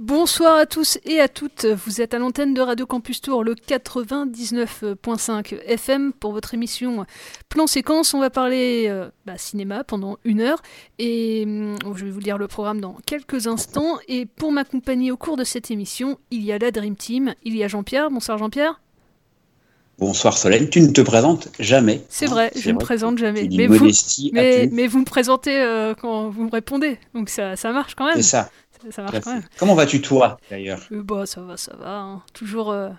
Bonsoir à tous et à toutes, vous êtes à l'antenne de Radio Campus Tour, le 99.5 FM pour votre émission Plan Séquence. On va parler euh, bah, cinéma pendant une heure et hum, je vais vous lire le programme dans quelques instants. Et pour m'accompagner au cours de cette émission, il y a la Dream Team, il y a Jean-Pierre. Bonsoir Jean-Pierre. Bonsoir Solène, tu ne te présentes jamais. C'est vrai, je ne me présente jamais. Mais vous, modestie mais, absolue. mais vous me présentez euh, quand vous me répondez, donc ça, ça marche quand même. C'est ça. Ça, marche quand même. Comment vas-tu toi d'ailleurs Euh, bah, ça va, ça va. hein. Toujours, euh,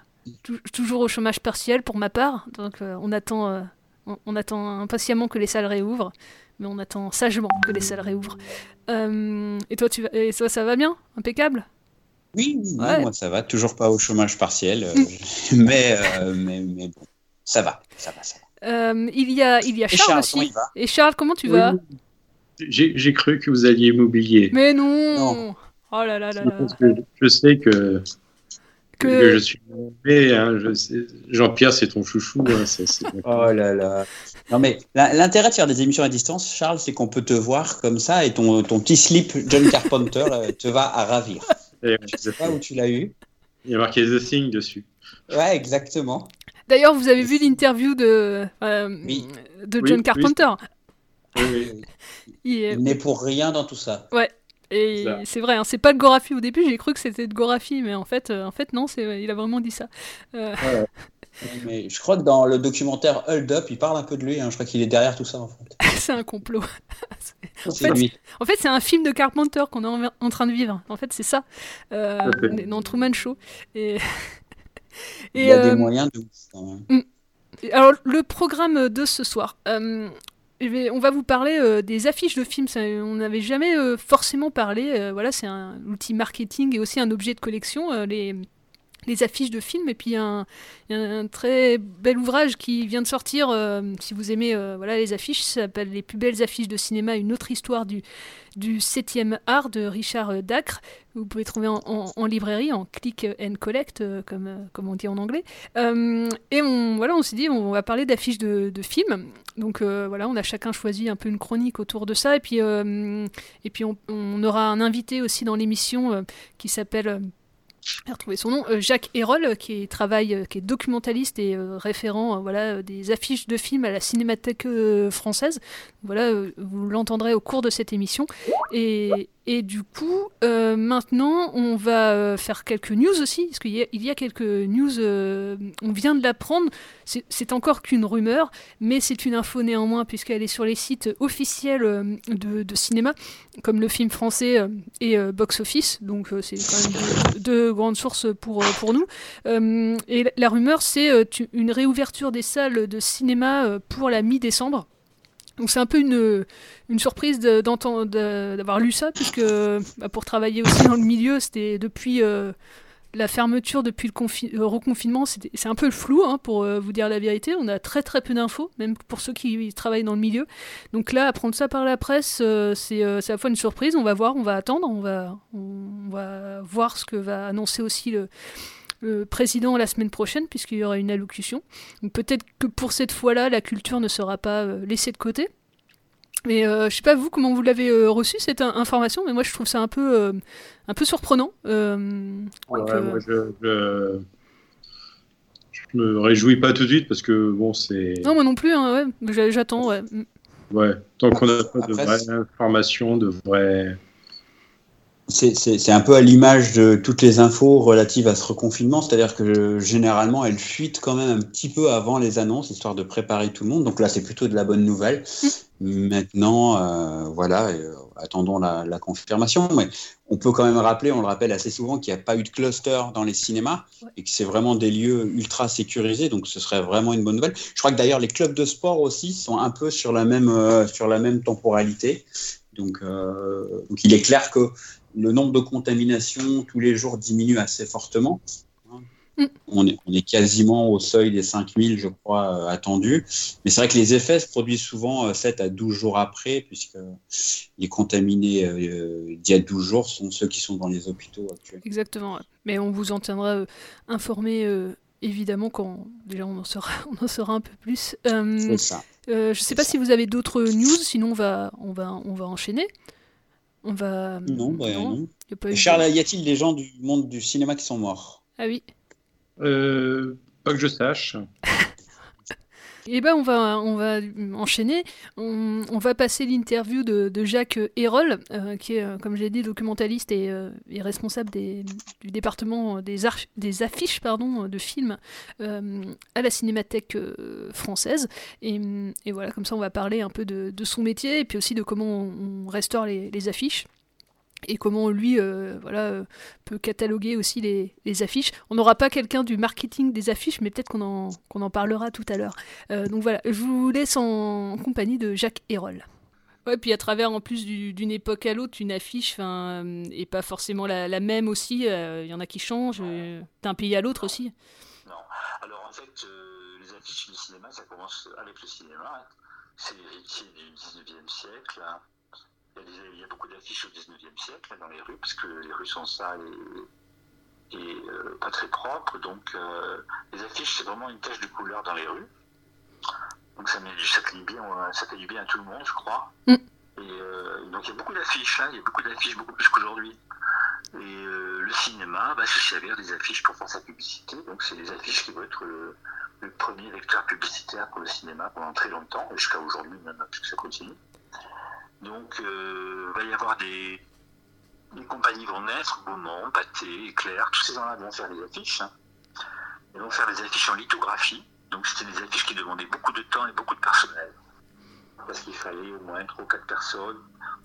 tou- toujours au chômage partiel pour ma part. Donc euh, on, attend, euh, on, on attend impatiemment que les salles réouvrent. Mais on attend sagement que les salles réouvrent. Euh, et, toi, tu vas, et toi, ça va bien? Impeccable? Oui, Ouais. moi ça va, toujours pas au chômage partiel, euh, mais, euh, mais, mais bon, ça va, ça va, ça va. Euh, il, y a, il y a Et Charles, aussi. il va? Et Charles, comment tu vas? J'ai j'ai cru que vous alliez m'oublier. Mais non, Non. Oh là là là là Parce que je sais que, que... Que- je suis mais hein, je Jean-Pierre, c'est ton chouchou. hein, Oh là là. Non mais l'intérêt de faire des émissions à distance, Charles, c'est qu'on peut te voir comme ça et ton, ton petit slip John Carpenter là, te va à ravir. Et, Je sais pas où tu l'as eu. Il y a marqué The Thing dessus. Ouais, exactement. D'ailleurs, vous avez vu l'interview de, euh, Oui. de John oui. Carpenter. Oui, oui. Il est- Il n'est pour rien dans tout ça. Ouais. Et c'est vrai, hein, c'est pas de Gorafi au début, j'ai cru que c'était de Gorafi, mais en fait, euh, en fait non, c'est, il a vraiment dit ça. Euh, Mais je crois que dans le documentaire Hold Up, il parle un peu de lui. hein. Je crois qu'il est derrière tout ça en fait. c'est un complot. C'est fait, lui. En fait, c'est un film de Carpenter qu'on est en, en train de vivre. En fait, c'est ça. Euh, dans Truman Show. Et, Il y a euh, des moyens de ouf, quand même. Et Alors, le programme de ce soir. euh, on va vous parler euh, des affiches de films. On n'avait jamais euh, forcément parlé. euh, voilà, c'est un outil marketing et aussi un objet de collection. Les affiches de films. Et puis, un, un très bel ouvrage qui vient de sortir. euh, si vous aimez euh, voilà, les affiches, ça s'appelle Les plus belles affiches de cinéma, une autre histoire du, du 7e art de Richard Dacre. Vous pouvez trouver en, librairie, en click and collect, euh, comme, comme on dit en anglais. Et on, voilà, on s'est dit, on va parler d'affiches de, films. Donc voilà, on a chacun choisi un peu une chronique autour de ça. Et puis, et puis on, aura un invité aussi dans l'émission qui s'appelle... j'ai retrouvé son nom, euh, Jacques Hérol, euh, qui, travaille, euh, qui est documentaliste et référent voilà, des affiches de films à la Cinémathèque française. Voilà, vous l'entendrez au cours de cette émission. Et, et du coup, euh, maintenant, on va euh, faire quelques news aussi, parce qu'il y, a- quelques news, euh, on vient de l'apprendre, c'est encore qu'une rumeur, mais c'est une info néanmoins, puisqu'elle est sur les sites officiels de, cinéma, comme le film français et Box Office, donc c'est quand même deux, grandes sources pour, pour nous. Et la- rumeur, c'est une réouverture des salles de cinéma pour la mi-décembre. Donc c'est un peu une, surprise d'avoir lu ça, puisque bah, pour travailler aussi dans le milieu, c'était depuis euh, la fermeture, depuis le euh, reconfinement, c'est un peu le flou, hein, pour euh, vous dire la vérité. On a très très peu d'infos, même pour ceux qui travaillent dans le milieu. Donc là, apprendre ça par la presse, c'est c'est à la fois une surprise. On va voir, on va attendre, on va, on va voir ce que va annoncer aussi le, le président la semaine prochaine, puisqu'il y aura une allocution. Donc peut-être que pour cette fois-là, la culture ne sera pas euh, laissée de côté. Mais euh, je sais pas vous comment vous l'avez euh, reçu cette in- information, mais moi je trouve ça un peu, euh, un peu surprenant. Euh, Ouais, que- moi, je, je, je me réjouis pas tout de suite parce que bon, c'est. Non, moi non plus, hein, ouais, j'attends, ouais. Ouais, tant qu'on n'a pas de vraies informations, de vraies. C'est- un peu à l'image de toutes les infos relatives à ce reconfinement, c'est-à-dire que généralement elles fuitent quand même un petit peu avant les annonces, histoire de préparer tout le monde. Donc là, c'est plutôt de la bonne nouvelle. Maintenant, euh, voilà, euh, attendons la, la confirmation. Mais on peut quand même rappeler, on le rappelle assez souvent, qu'il n'y a pas eu de cluster dans les cinémas et que c'est vraiment des lieux ultra sécurisés. Donc ce serait vraiment une bonne nouvelle. Je crois que d'ailleurs les clubs de sport aussi sont un peu sur la même, euh, sur la même temporalité. Donc, euh, donc il est clair que le nombre de contaminations tous les jours diminue assez fortement. On est, on est quasiment au seuil des 5000, je crois, euh, attendus. Mais c'est vrai que les effets se produisent souvent euh, 7 à 12 jours après, puisque les contaminés euh, d'il y a 12 jours sont ceux qui sont dans les hôpitaux actuellement. Exactement. Mais on vous en tiendra euh, informé euh, évidemment quand déjà on en saura, on en saura un peu plus. Euh, C'est ça. euh, je sais pas si vous avez d'autres news, sinon on va, on va, on va enchaîner. On va. Non, bah, non. y a pas eu de- Charles, y a-t-il des gens du monde du cinéma qui sont morts? Ah oui. Euh, pas que je sache. Eh ben on va, on va enchaîner. On, va passer l'interview de, Jacques Hérol, euh, qui est, euh, comme j'ai dit, documentaliste et, euh, responsable du département des, affiches de films à la Cinémathèque française. Et, voilà, comme ça, on va parler un peu de, son métier et puis aussi de comment on, restaure les affiches et comment lui euh, voilà, euh, peut cataloguer aussi les, les affiches. On n'aura pas quelqu'un du marketing des affiches, mais peut-être qu'on en, qu'on en parlera tout à l'heure. Euh, donc voilà, je vous laisse en compagnie de Jacques Hérol. Ouais, puis à travers en plus du- d'une époque à l'autre, une affiche enfin, est pas forcément la, la même aussi. euh, Il y en a qui changent euh, d'un pays à l'autre aussi. Alors en fait, euh, les affiches du cinéma, ça commence avec le cinéma. C'est l'héritier du 19e siècle. hein. Il y a, des- il y a beaucoup d'affiches au 19e siècle dans les rues, parce que les rues sont sales et, et, euh, pas très propres. Donc euh, les affiches, c'est vraiment une tache de couleur dans les rues. Donc ça, met, ça, fait du bien, euh, ça fait du bien à tout le monde, je crois. Mm. Et euh, donc il y a beaucoup d'affiches, hein, il y a beaucoup d'affiches, beaucoup plus qu'aujourd'hui. Et euh, le cinéma va se servir des affiches pour faire sa publicité. Donc c'est des affiches qui vont être le, le premier vecteur publicitaire pour le cinéma pendant très longtemps, et jusqu'à aujourd'hui même, puisque ça continue. Donc euh, il va y avoir des, des compagnies vont naître, Beaumont, Pathé, Éclair, tous ces gens-là vont faire des affiches. hein. Ils vont faire des affiches en lithographie. Donc c'était des affiches qui demandaient beaucoup de temps et beaucoup de personnel. Parce qu'il fallait au moins 3 ou 4 personnes.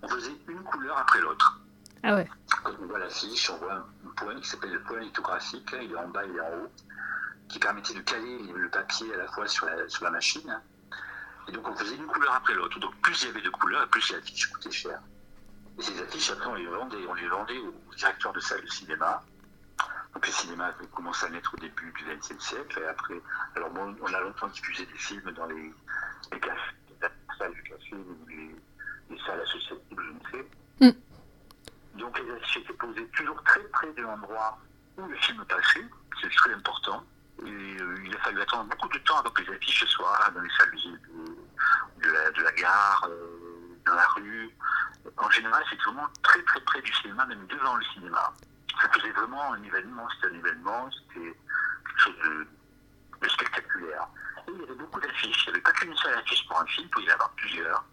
On faisait une couleur après l'autre. Ah ouais. Quand on voit l'affiche, on voit un point qui s'appelle le point lithographique, hein, il est en bas, il est en haut, qui permettait de caler le papier à la fois sur la, sur la machine. Et donc on faisait une couleur après l'autre. Donc plus il y avait de couleurs, plus l'affiche coûtait cher. Et ces affiches, après, on les vendait, on les vendait aux directeurs de salles de cinéma. Donc le cinéma avait commencé à naître au début du XXe siècle, et après, alors bon, on a longtemps diffusé des films dans les, les cafés, les salles du café, ou les, les salles associatives, je ne sais. Donc les affiches étaient posées toujours très près de l'endroit où le film passait, c'est très important. Euh, il a fallu attendre beaucoup de temps avant que les affiches soient dans les salles de, la, gare, euh, dans la rue. En général, c'était vraiment très très près du cinéma, même devant le cinéma. Ça faisait vraiment un événement, c'était un événement, c'était quelque chose de, spectaculaire. Et il y avait beaucoup d'affiches, il n'y avait pas qu'une seule affiche pour un film, il pouvait y en avoir plusieurs.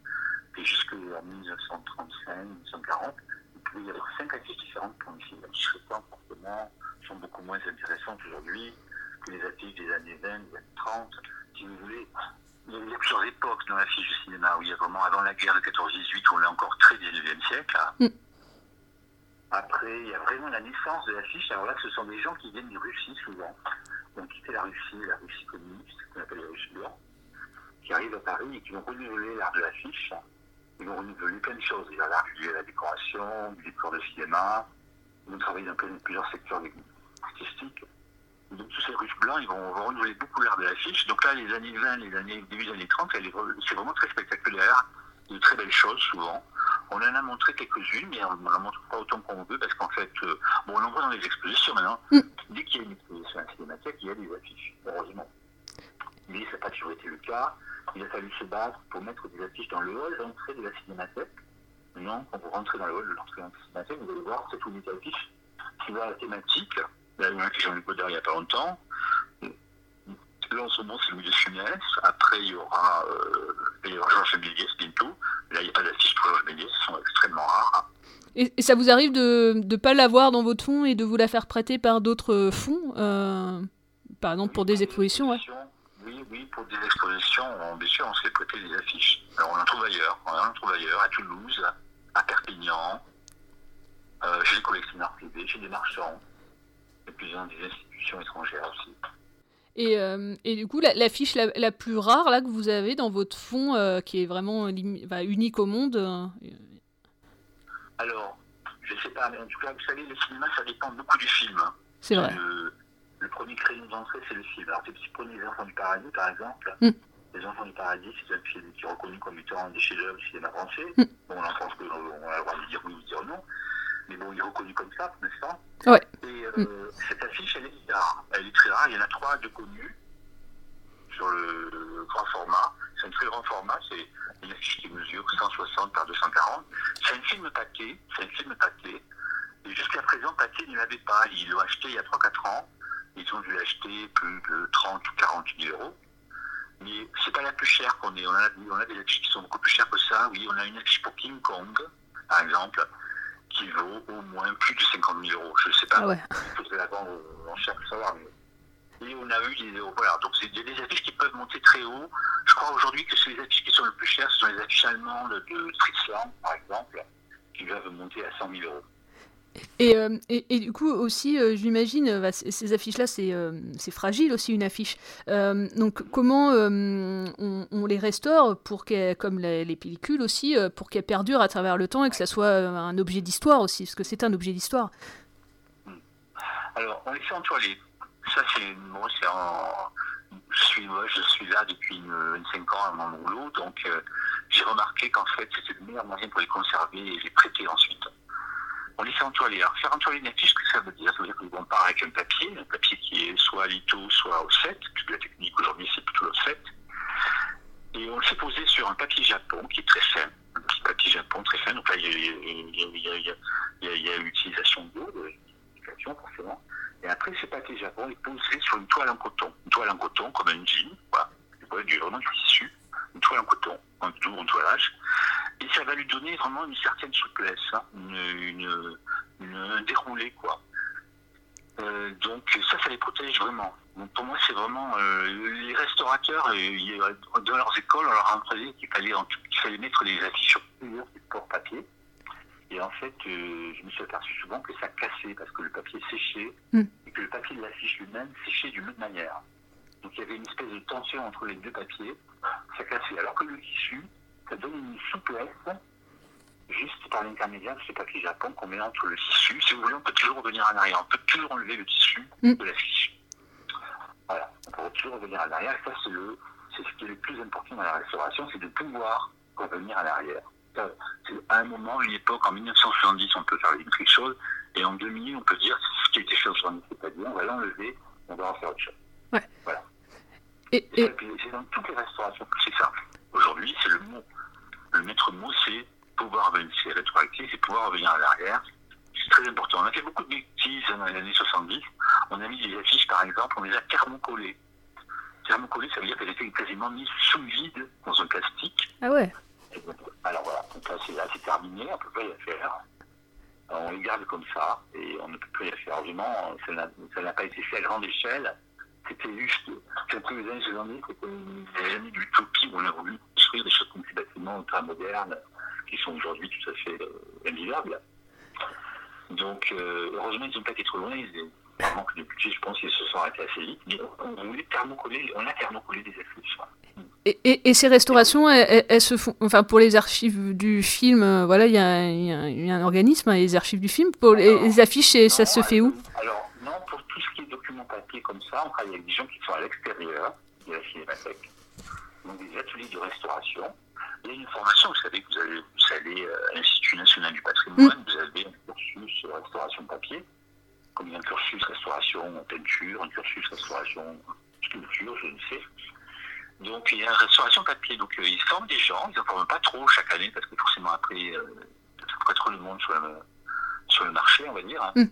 Et jusqu'en 1935, 1940, il pouvait y avoir cinq affiches différentes pour un film. Les récentes, forcément, sont beaucoup moins intéressantes aujourd'hui les affiches des années 20, des années 30. Si vous voulez, il y a plusieurs époques dans l'affiche du cinéma, où il y a vraiment avant la guerre de 14-18, où on est encore très 19e siècle. hein. Après, il y a vraiment la naissance de l'affiche. Alors là, ce sont des gens qui viennent de Russie souvent, qui ont quitté la Russie, la Russie communiste, qu'on appelle les Russes blancs, qui arrivent à Paris et qui vont renouveler l'art de l'affiche. Ils vont renouveler plein de choses. Il y a l'art lié à la décoration, du décor de cinéma. Ils vont travailler dans plusieurs secteurs artistiques. Donc tous ces Russes blancs, ils vont, vont renouveler beaucoup l'art de l'affiche. Donc là, les années 20, les années, début des années 30, elle est vra- c'est vraiment très spectaculaire. De très belles choses, souvent. On en a montré quelques-unes, mais on n'en montre pas autant qu'on veut, parce qu'en fait, euh, bon, on en voit dans les expositions maintenant. Dès qu'il y a une exposition à la cinémathèque, il y a des affiches, heureusement. mais ça n'a pas toujours été le cas. Il a fallu se battre pour mettre des affiches dans le hall d'entrée de la cinémathèque. Non, quand vous rentrez dans le hall de l'entrée de la cinémathèque, vous allez voir cette ou des affiches qui va à la thématique. Là, il y en a qui Jean-Luc Godard il n'y a pas longtemps. Là, en ce moment, c'est Louis de Funès. Après, il y aura, euh, Georges Méliès bientôt. Là, il n'y a pas d'affiches pour Georges Méliès, elles sont extrêmement rares. Et, et ça vous arrive de ne pas l'avoir dans votre fonds et de vous la faire prêter par d'autres fonds euh, Par exemple, pour des expositions, ouais. Oui, oui, pour des expositions, on, bien sûr, on se fait prêter des affiches. Alors, on en trouve ailleurs. On en trouve ailleurs, à Toulouse, à Perpignan, euh, chez les collectionneurs privés, chez des marchands, des institutions étrangères aussi. Et, euh, et, du coup, la, la, la, plus rare là que vous avez dans votre fonds, euh, qui est vraiment bah, unique au monde euh... Alors, je ne sais pas, mais en tout cas, vous savez, le cinéma, ça dépend beaucoup du film. C'est vrai. Le, le premier créneau d'entrée, c'est le film. Alors, si vous prenez Les Enfants du Paradis, par exemple, mm. Les Enfants du Paradis, c'est un film qui est reconnu comme étant un des chefs-d'œuvre du cinéma français. Mm. Bon, on en pense qu'on a le droit de dire oui ou de dire non. Mais bon, il est reconnu comme ça, n'est-ce pas Ouais. Et euh, cette affiche, elle est rare. Elle est très rare. Il y en a trois de connus sur le, le grand format. C'est un très grand format. C'est une affiche qui mesure 160 par 240. C'est un film paquet. C'est un film paquet. Et jusqu'à présent, paquet, il n'avait pas. Ils l'ont acheté il y a 3-4 ans. Ils ont dû l'acheter plus de 30 ou 40 000 euros. Mais c'est pas la plus chère qu'on ait. On a, on a des affiches qui sont beaucoup plus chères que ça. Oui, on a une affiche pour King Kong, par exemple qui vaut au moins plus de 50 000 euros. Je ne sais pas. Ah ouais. Il faudrait la vendre en cher pour savoir. Mais... Et on a eu des voilà. Donc il y a des affiches qui peuvent monter très haut. Je crois aujourd'hui que les affiches qui sont le plus chères, ce sont les affiches allemandes de Stritzland, par exemple, qui peuvent monter à 100 000 euros. Et, euh, et, du coup aussi, euh, j'imagine, bah, ces affiches-là, c'est euh, fragile aussi une affiche. donc comment on, les restaure pour comme les, les, pellicules aussi, pour qu'elles perdurent à travers le temps et que ça soit un objet d'histoire aussi, parce que c'est un objet d'histoire. Alors, on les fait entoiler. Ça, c'est moi, c'est en... Je suis, moi, je suis là depuis une, une 5 ans à mon boulot, donc j'ai remarqué qu'en fait, c'était le meilleur moyen pour les conserver et les prêter ensuite on les fait entoiler. Alors, faire entoiler une affiche, que ça veut dire Ça veut dire qu'on part avec un papier, un papier qui est soit à litho, soit offset, puisque la technique aujourd'hui c'est plutôt l'offset. Et on le fait poser sur un papier japon qui est très fin, un petit papier japon très fin. Donc là, il y a, l'utilisation d'eau, de forcément. Et après, ce papier japon est posé sur une toile en coton. Une toile en coton, comme un jean, du, vraiment du tissu. Une toile en coton, un tour, un toilage. Et ça va lui donner vraiment une certaine souplesse, hein, une, une, une, un déroulé, quoi. Euh, donc ça, ça les protège vraiment. Donc pour moi, c'est vraiment euh, les restaurateurs, euh, dans leurs écoles, on leur a qu'il fallait, qu'il fallait mettre les affiches sur plusieurs supports papier. Et en fait, je me suis aperçu souvent que ça cassait parce que le papier séchait mm. et que le papier de l'affiche lui-même séchait d'une autre manière. Donc il y avait une espèce de tension entre les deux papiers, ça cassait. Alors que le tissu, ça donne une souplesse juste par l'intermédiaire de ce papier japon qu'on met entre le tissu. Si vous voulez, on peut toujours revenir en arrière. On peut toujours enlever le tissu mm. de la fiche. Voilà, on peut toujours revenir en arrière. Ça, c'est le, c'est ce qui est le plus important dans la restauration, c'est de pouvoir revenir en arrière. C'est à un moment, une époque, en 1970, on peut faire quelque chose, et en 2000, on peut dire ce qui était fait 70, c'est-à-dire on va l'enlever, on va en faire autre chose. Ouais. Voilà. Et, et... C'est dans toutes les restaurations c'est ça. Aujourd'hui, c'est le mot. Le maître mot, c'est pouvoir revenir, c'est rétroactif, c'est pouvoir revenir à l'arrière. C'est très important. On a fait beaucoup de bêtises dans les années 70. On a mis des affiches, par exemple, on les a thermocollées. Thermocollées, ça veut dire qu'elles étaient quasiment mises sous vide dans un plastique. Ah ouais Alors voilà, donc là, c'est, terminé, on ne peut pas y faire. On les garde comme ça, et on ne peut pas y faire. Vraiment, ça n'a pas été fait à grande échelle. C'était juste, quelques années 70, c'était une année d'utopie où on a voulu construire des choses comme ces bâtiments ultra modernes qui sont aujourd'hui tout à fait euh, invivables. Donc, euh, heureusement, ils n'ont pas été trop loin. Ils, par manque de budget, je pense qu'ils se sont arrêtés assez vite. Mais on, voulait thermocoller, on a thermocollé des affiches. Et, et, et, ces restaurations, elles, elles, se font, enfin pour les archives du film, euh, voilà, il y, y, y, a un organisme, hein, les archives du film. Pour alors, les, les, affiches, non, ça se fait où? Alors non, pour tout ce qui est comme ça, on travaille avec des gens qui sont à l'extérieur de la cinémathèque, donc des ateliers de restauration. Il y a une formation, vous savez, que vous allez euh, à l'Institut national du patrimoine, mmh. vous avez un cursus restauration papier, comme il y a un cursus restauration peinture, un cursus restauration sculpture, je ne sais. papier. Donc euh, ils forment des gens, ils n'en forment pas trop chaque année parce que forcément après, euh, ça ferait trop de monde sur le, sur le marché, on va dire. Mm.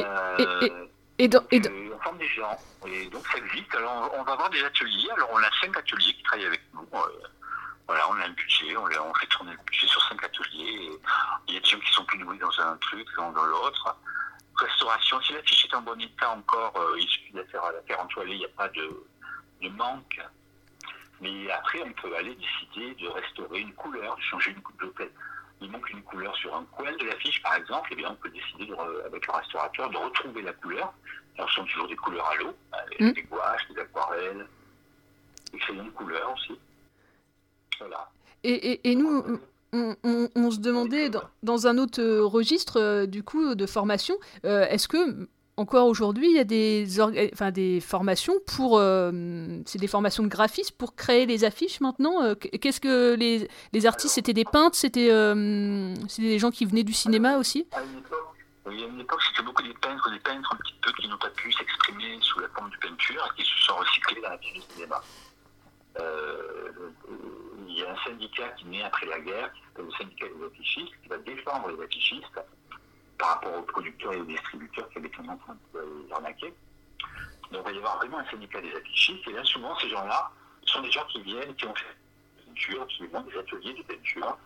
Euh, Et, et, et dans- et dans- on forme des gens et donc ça existe. Alors on, va avoir des ateliers. Alors on a cinq ateliers qui travaillent avec nous. Euh, voilà, on a un budget, on, fait tourner le budget sur cinq ateliers. Et il y a des gens qui sont plus doués dans un truc, dans, dans l'autre. Restauration, si l'affiche est en bon état encore, euh, il suffit de la faire, la faire entoiler, il n'y a pas de, de manque. Mais après, on peut aller décider de restaurer une couleur, de changer une couleur. Il manque une couleur sur un coin de l'affiche, par exemple, et bien on peut décider de re- avec le restaurateur de retrouver la couleur. Alors, ce sont toujours des couleurs à l'eau, avec Mm. des gouaches, des aquarelles, des crayons de couleur aussi. Voilà. Et, et- et nous, on, on- on se demandait, dans, dans un autre registre, euh, du coup, de formation, euh, est-ce que, encore aujourd'hui, il y a des, formations pour... euh, c'est des formations de graphistes pour créer les affiches maintenant euh, Qu'est-ce que les, artistes, c'était des peintres C'était euh, des gens qui venaient du cinéma aussi? À une époque, époque, c'était beaucoup des peintres, des peintres un petit peu qui n'ont pas pu s'exprimer sous la forme de peinture et qui se sont recyclés dans la vie du cinéma. Euh, il y a un syndicat qui naît après la guerre, qui s'appelle le syndicat des affichistes, qui va défendre les affichistes par rapport aux producteurs et aux distributeurs qui avaient tendance à les arnaquer. Donc il va y avoir vraiment un syndicat des affichistes, et là souvent ces gens-là sont des gens qui viennent, qui ont fait de la peinture, qui des ateliers de peinture.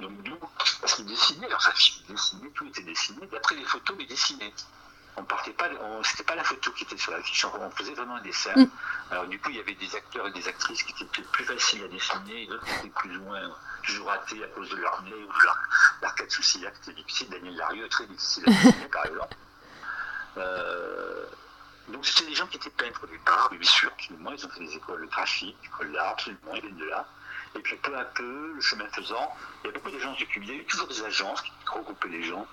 Donc nous, parce qu'ils dessinaient leurs affiches, ils dessinaient, tout était dessiné, d'après les photos, mais dessiné. On partait pas, c'était pas la photo qui était sur l'affiche, on on faisait vraiment un dessin. Mm. Alors du coup, il y avait des acteurs et des actrices qui étaient peut-être plus faciles à dessiner, et d'autres qui étaient plus ou moins toujours ratés à cause de leur nez ou de leur l'arcade sourcilière qui était difficile. Daniel Larieux est très difficile à dessiner, par exemple. Euh, donc c'était des gens qui étaient peintres au départ, mais bien sûr, absolument, ils ont fait des écoles graphiques, des écoles d'art, absolument, ils viennent de là. Et puis peu à peu, le chemin faisant, il y a beaucoup d'agences de pub. Il y a eu toujours des agences qui regroupaient les gens,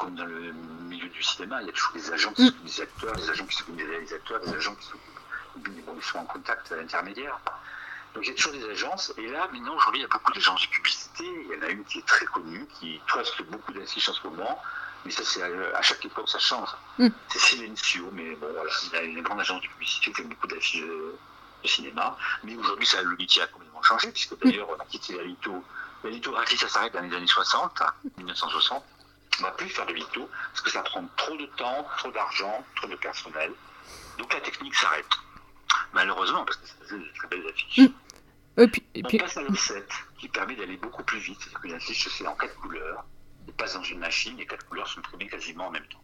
comme dans le milieu du cinéma, il y a toujours des agents qui s'occupent des acteurs, des agents qui s'occupent des réalisateurs, des agents qui s'occupent. bon, ils sont en contact à l'intermédiaire. Donc il y a toujours des agences. Et là, maintenant, aujourd'hui, il y a beaucoup d'agences de publicité. Il y en a une qui est très connue, qui truste beaucoup d'affiches en ce moment. Mais ça, c'est à, à chaque époque, ça change. Mm. C'est Silencio, mais bon, voilà, il y a une grande agence de publicité qui fait beaucoup d'affiches de, de cinéma. Mais aujourd'hui, ça, le métier a complètement changé, puisque d'ailleurs, on a quitté la litho. La lithographie, ça s'arrête dans les années 60, 1960. On ne va plus faire de litho, parce que ça prend trop de temps, trop d'argent, trop de personnel. Donc la technique s'arrête. Malheureusement, parce que ça faisait de très belles affiches. Et puis, et On passe à l'offset, qui permet d'aller beaucoup plus vite. C'est-à-dire qu'une affiche se fait en quatre couleurs, elle passe dans une machine, et quatre couleurs sont imprimées quasiment en même temps.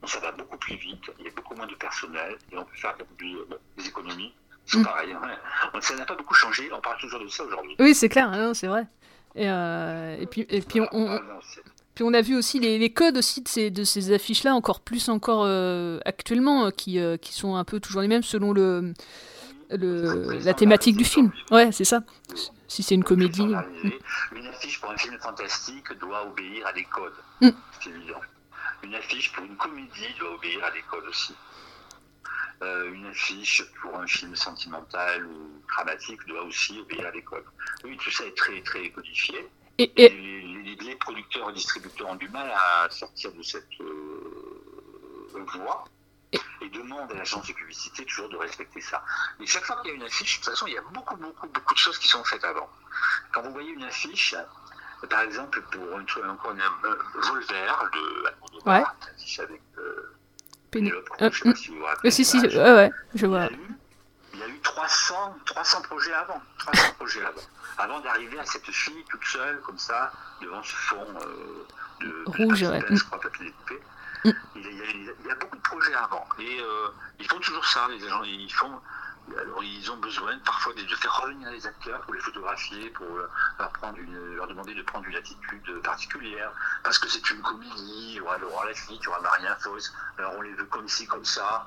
Donc ça va beaucoup plus vite, il y a beaucoup moins de personnel, et on peut faire plus, bon, des économies. C'est Mm. pareil, hein. Ça n'a pas beaucoup changé, on parle toujours de ça aujourd'hui. Oui, c'est clair, hein, c'est vrai. Et, euh, et puis, et puis on, on- puis on a vu aussi les, les codes aussi de ces, de ces affiches-là, encore plus encore euh, actuellement, euh, qui, euh, qui sont un peu toujours les mêmes selon le, le, la thématique du film. Ouais, c'est ça. Si c'est une comédie. Une affiche pour un film fantastique doit obéir à des codes, Mm. c'est évident. Une affiche pour une comédie doit obéir à des codes aussi. Euh, une affiche pour un film sentimental ou dramatique doit aussi obéir à des codes. Oui, tout ça est très, très codifié. Et, et- les- producteurs et distributeurs ont du mal à sortir de cette euh, voie et demandent à l'agence de publicité toujours de respecter ça. Et chaque fois qu'il y a une affiche, de toute façon, il y a beaucoup, beaucoup, beaucoup de choses qui sont faites avant. Quand vous voyez une affiche, par exemple, pour une, encore une, un Volver de Almodovar, Ouais. avec euh, Péné- Pénélope euh, je sais pas si vous vous rappelez Euh, si, si, l'image. ouais, ouais, je vois. 300, 300 projets avant. 300 projets avant. Avant d'arriver à cette fille toute seule, comme ça, devant ce fond euh, de Rouge, de ouais. papier, je crois, papier découpé. Il, y a, il y a- il y a beaucoup de projets avant. Et euh, ils font toujours ça, les agents. Ils font. Alors, ils ont besoin parfois de, de faire revenir les acteurs pour les photographier, pour euh, leur, prendre une, leur demander de prendre une attitude particulière, parce que c'est une comédie, ou alors la fille, tu auras Marien Foss, alors on les veut comme ci, comme ça,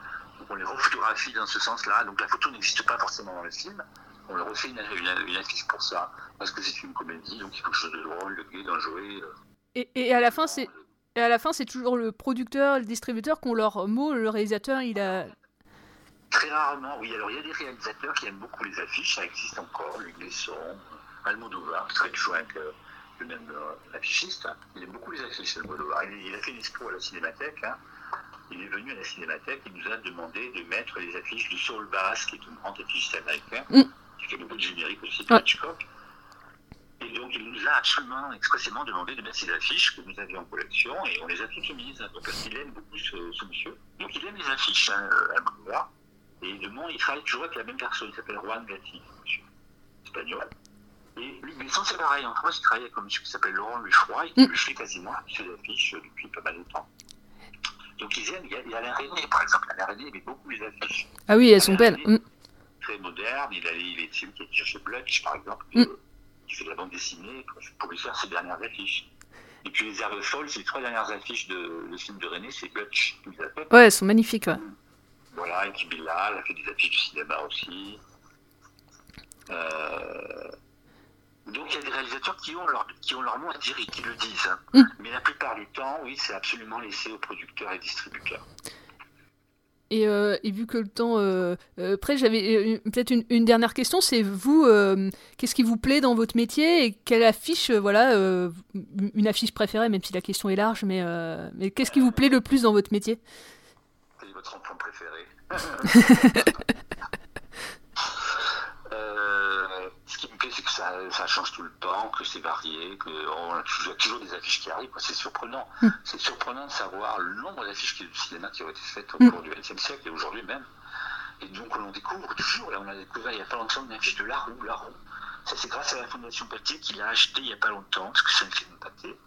on les rephotographie dans ce sens-là, donc la photo n'existe pas forcément dans le film, on leur refait une, une- une affiche pour ça, parce que c'est une comédie, donc il faut quelque chose de drôle, de gai, d'enjoué. euh. Et, et à la fin, c'est. Et à la fin, c'est toujours le producteur, le distributeur qui ont leur mot. Le réalisateur, il a. Très rarement, oui. Alors, il y a des réalisateurs qui aiment beaucoup les affiches, ça existe encore. Luc Besson, Almodovar, très chouette, euh, le même euh, affichiste. Il aime beaucoup les affiches, Almodovar. Il, il a fait une expo à la Cinémathèque. hein. Il est venu à la Cinémathèque, il nous a demandé de mettre les affiches de Saul Bass, qui est un grand affichiste américain. Mm. qui fait beaucoup de génériques aussi de Hitchcock. Et donc, il nous a absolument expressément demandé de mettre ces affiches que nous avions en collection et on les a toutes mises. Donc, parce qu'il aime beaucoup ce, ce, monsieur. Donc, il aime les affiches, hein, Almodovar. Et il demande, il travaille toujours avec la même personne, il s'appelle Juan Gatti, monsieur espagnol. Et Luc Besson, c'est pareil. En France, il travaille avec un monsieur qui s'appelle Laurent Luffroy et qui lui fait quasiment ses affiches depuis pas mal de temps. Donc, ils aiment, il y a, il y a René, par exemple. René aimait beaucoup les affiches. Ah oui, elles sont belles. Mm. Très moderne. Il a il est film qui est chez Blutch, par exemple, Mm. qui fait de la bande dessinée pour lui faire ses dernières affiches. Et puis les Herbes Folles, c'est les trois dernières affiches de le film de René, c'est Blutch qui les a faites. Ouais, elles sont magnifiques, ouais. Voilà, et Bilal a fait des affiches du cinéma aussi. Euh, Donc il y a des réalisateurs qui ont leur, qui ont leur mot à dire et qui le disent. hein. Mm. Mais la plupart du temps, oui, c'est absolument laissé aux producteurs et distributeurs. Et, euh, et vu que le temps euh, euh, près, j'avais euh, peut-être une, une dernière question. C'est vous, euh, qu'est-ce qui vous plaît dans votre métier et quelle affiche, voilà, une affiche préférée, même si la question est large, mais, mais qu'est-ce qui vous plaît le plus dans votre métier? Quel est votre emploi préféré Euh, ce qui me plaît, c'est que ça, ça change tout le temps, que c'est varié, qu'on a toujours, toujours des affiches qui arrivent. C'est surprenant. Mm. C'est surprenant de savoir le nombre d'affiches du cinéma qui ont été faites au Mm. cours du XXe siècle et aujourd'hui même. Et donc, on en découvre toujours. Là, on a découvert il n'y a pas longtemps une affiche de Larue. Larue. Ça, c'est grâce à la Fondation Pathé qui l'a acheté il n'y a pas longtemps, parce que c'est un film Pathé,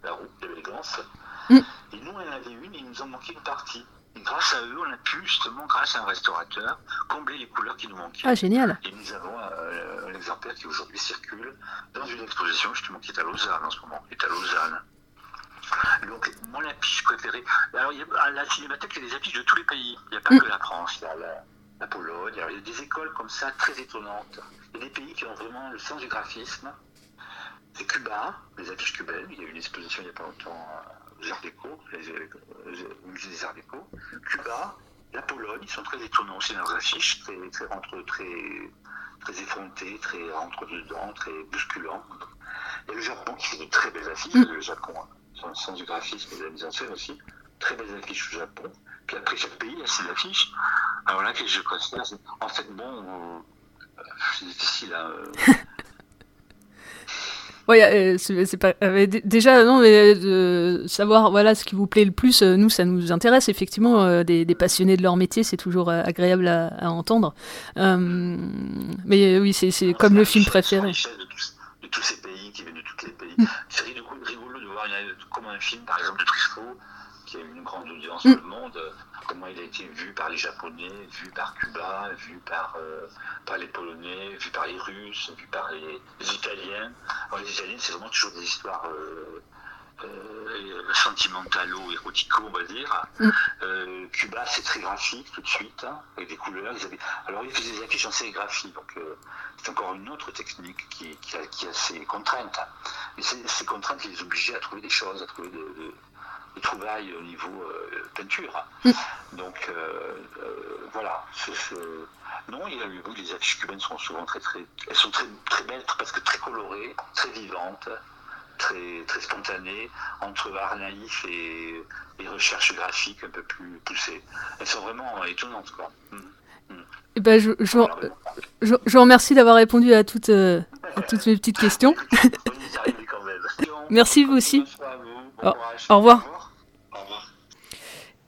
de l'élégance. Mm. Et nous, on en avait une et il nous en manquait une partie. Et grâce à eux, on a pu, justement, grâce à un restaurateur, combler les couleurs qui nous manquaient. Ah, génial. Et nous avons euh, un exemplaire qui aujourd'hui circule dans une exposition, justement, qui est à Lausanne en ce moment, qui est à Lausanne. Donc, mon affiche préférée. Alors, à la cinémathèque, il y a des affiches de tous les pays. Il n'y a pas Mm. que la France, il y a la, la Pologne. Alors, il y a des écoles comme ça, très étonnantes. Il y a des pays qui ont vraiment le sens du graphisme. Cuba, les affiches cubaines. Il y a eu une exposition il n'y a pas longtemps aux Arts Déco, au musée des Arts Déco. Cuba, la Pologne, ils sont très étonnants aussi dans leurs affiches, très, très, entre, très, très effrontés, très entre-dedans, très bousculants. Il y a le Japon qui fait de très belles affiches, le Japon, hein, sur le sens du graphisme et de la mise en scène aussi. Très belles affiches au Japon. Puis après, chaque pays a ses affiches. Alors là, que je c'est- en fait, bon, euh, c'est difficile. Hein, euh, Ouais, euh, c'est pas euh, déjà non mais de savoir voilà ce qui vous plaît le plus euh, nous ça nous intéresse effectivement euh, des, des passionnés de leur métier c'est toujours euh, agréable à, à entendre. Euh, mais euh, oui c'est c'est comme le film préféré. de tous, de tous ces pays, qui viennent de tous les pays. C'est rigolo, rigolo de voir une- comme un film, par exemple, de Truffaut, qui a eu une grande audience Mm. dans le monde, euh, comment il a été vu par les Japonais, vu par Cuba, vu par, euh, par les Polonais, vu par les Russes, vu par les, les Italiens. Alors, les Italiens, c'est vraiment toujours des histoires euh, euh, sentimentalo-érotico, on va dire. Mm. Euh, Cuba, c'est très graphique tout de suite, hein, avec des couleurs. Ils avaient- Alors, ils faisaient des affiches en sérigraphie, donc euh, c'est encore une autre technique qui, qui, a, qui a ses contraintes. Mais c'est ces contraintes les obligeaient à trouver des choses, à trouver de- de- des trouvailles au niveau euh, peinture. Donc, euh, euh, voilà. Non, il y a eu, oui, les affiches cubaines sont souvent très, très, elles sont très, très belles parce que très colorées, très vivantes, très, très spontanées, entre art naïf et, et recherche graphique un peu plus poussée. Elles sont vraiment étonnantes, quoi. Mm. Et ben je, je, je, je vous remercie d'avoir répondu à toutes euh, à toutes mes petites questions merci vous aussi au, au revoir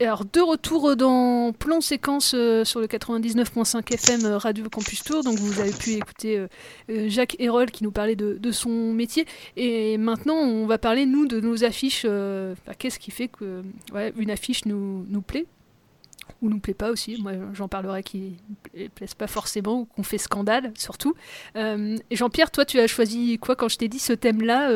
alors, de retour dans plan séquence euh, sur le 99.5 FM euh, Radio Campus Tour. Donc, vous avez pu écouter euh, Jacques Hérol qui nous parlait de, son métier. Et maintenant, on va parler, nous, de nos affiches. Qu'est-ce qui fait que une affiche nous, plaît ou nous plaît pas aussi. Moi, j'en parlerai qui ne plaisent pas forcément ou qu'on fait scandale, surtout. Jean-Pierre, toi, tu as choisi quoi quand je t'ai dit ce thème-là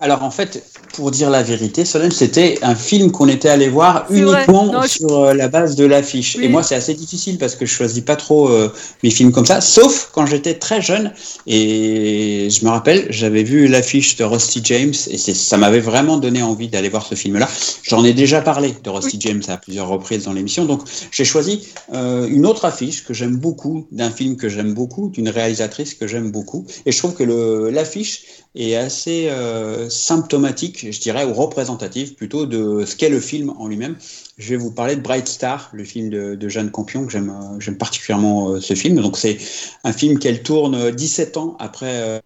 Alors en fait, pour dire la vérité, Solène, c'était un film qu'on était allé voir uniquement Non, sur euh, la base de l'affiche. Oui. Et moi, c'est assez difficile parce que je choisis pas trop euh, mes films comme ça, sauf quand j'étais très jeune. Et je me rappelle, j'avais vu l'affiche de Rusty James et ça m'avait vraiment donné envie d'aller voir ce film-là. J'en ai déjà parlé de Rusty James à plusieurs reprises dans l'émission, donc j'ai choisi euh, une autre affiche que j'aime beaucoup, d'un film que j'aime beaucoup, d'une réalisatrice que j'aime beaucoup. Et je trouve que l'affiche est assez euh, symptomatique, je dirais, ou représentative plutôt de ce qu'est le film en lui-même. Je vais vous parler de Bright Star, le film de, de Jeanne Campion, que j'aime particulièrement ce film. Donc c'est un film qu'elle tourne 17 ans après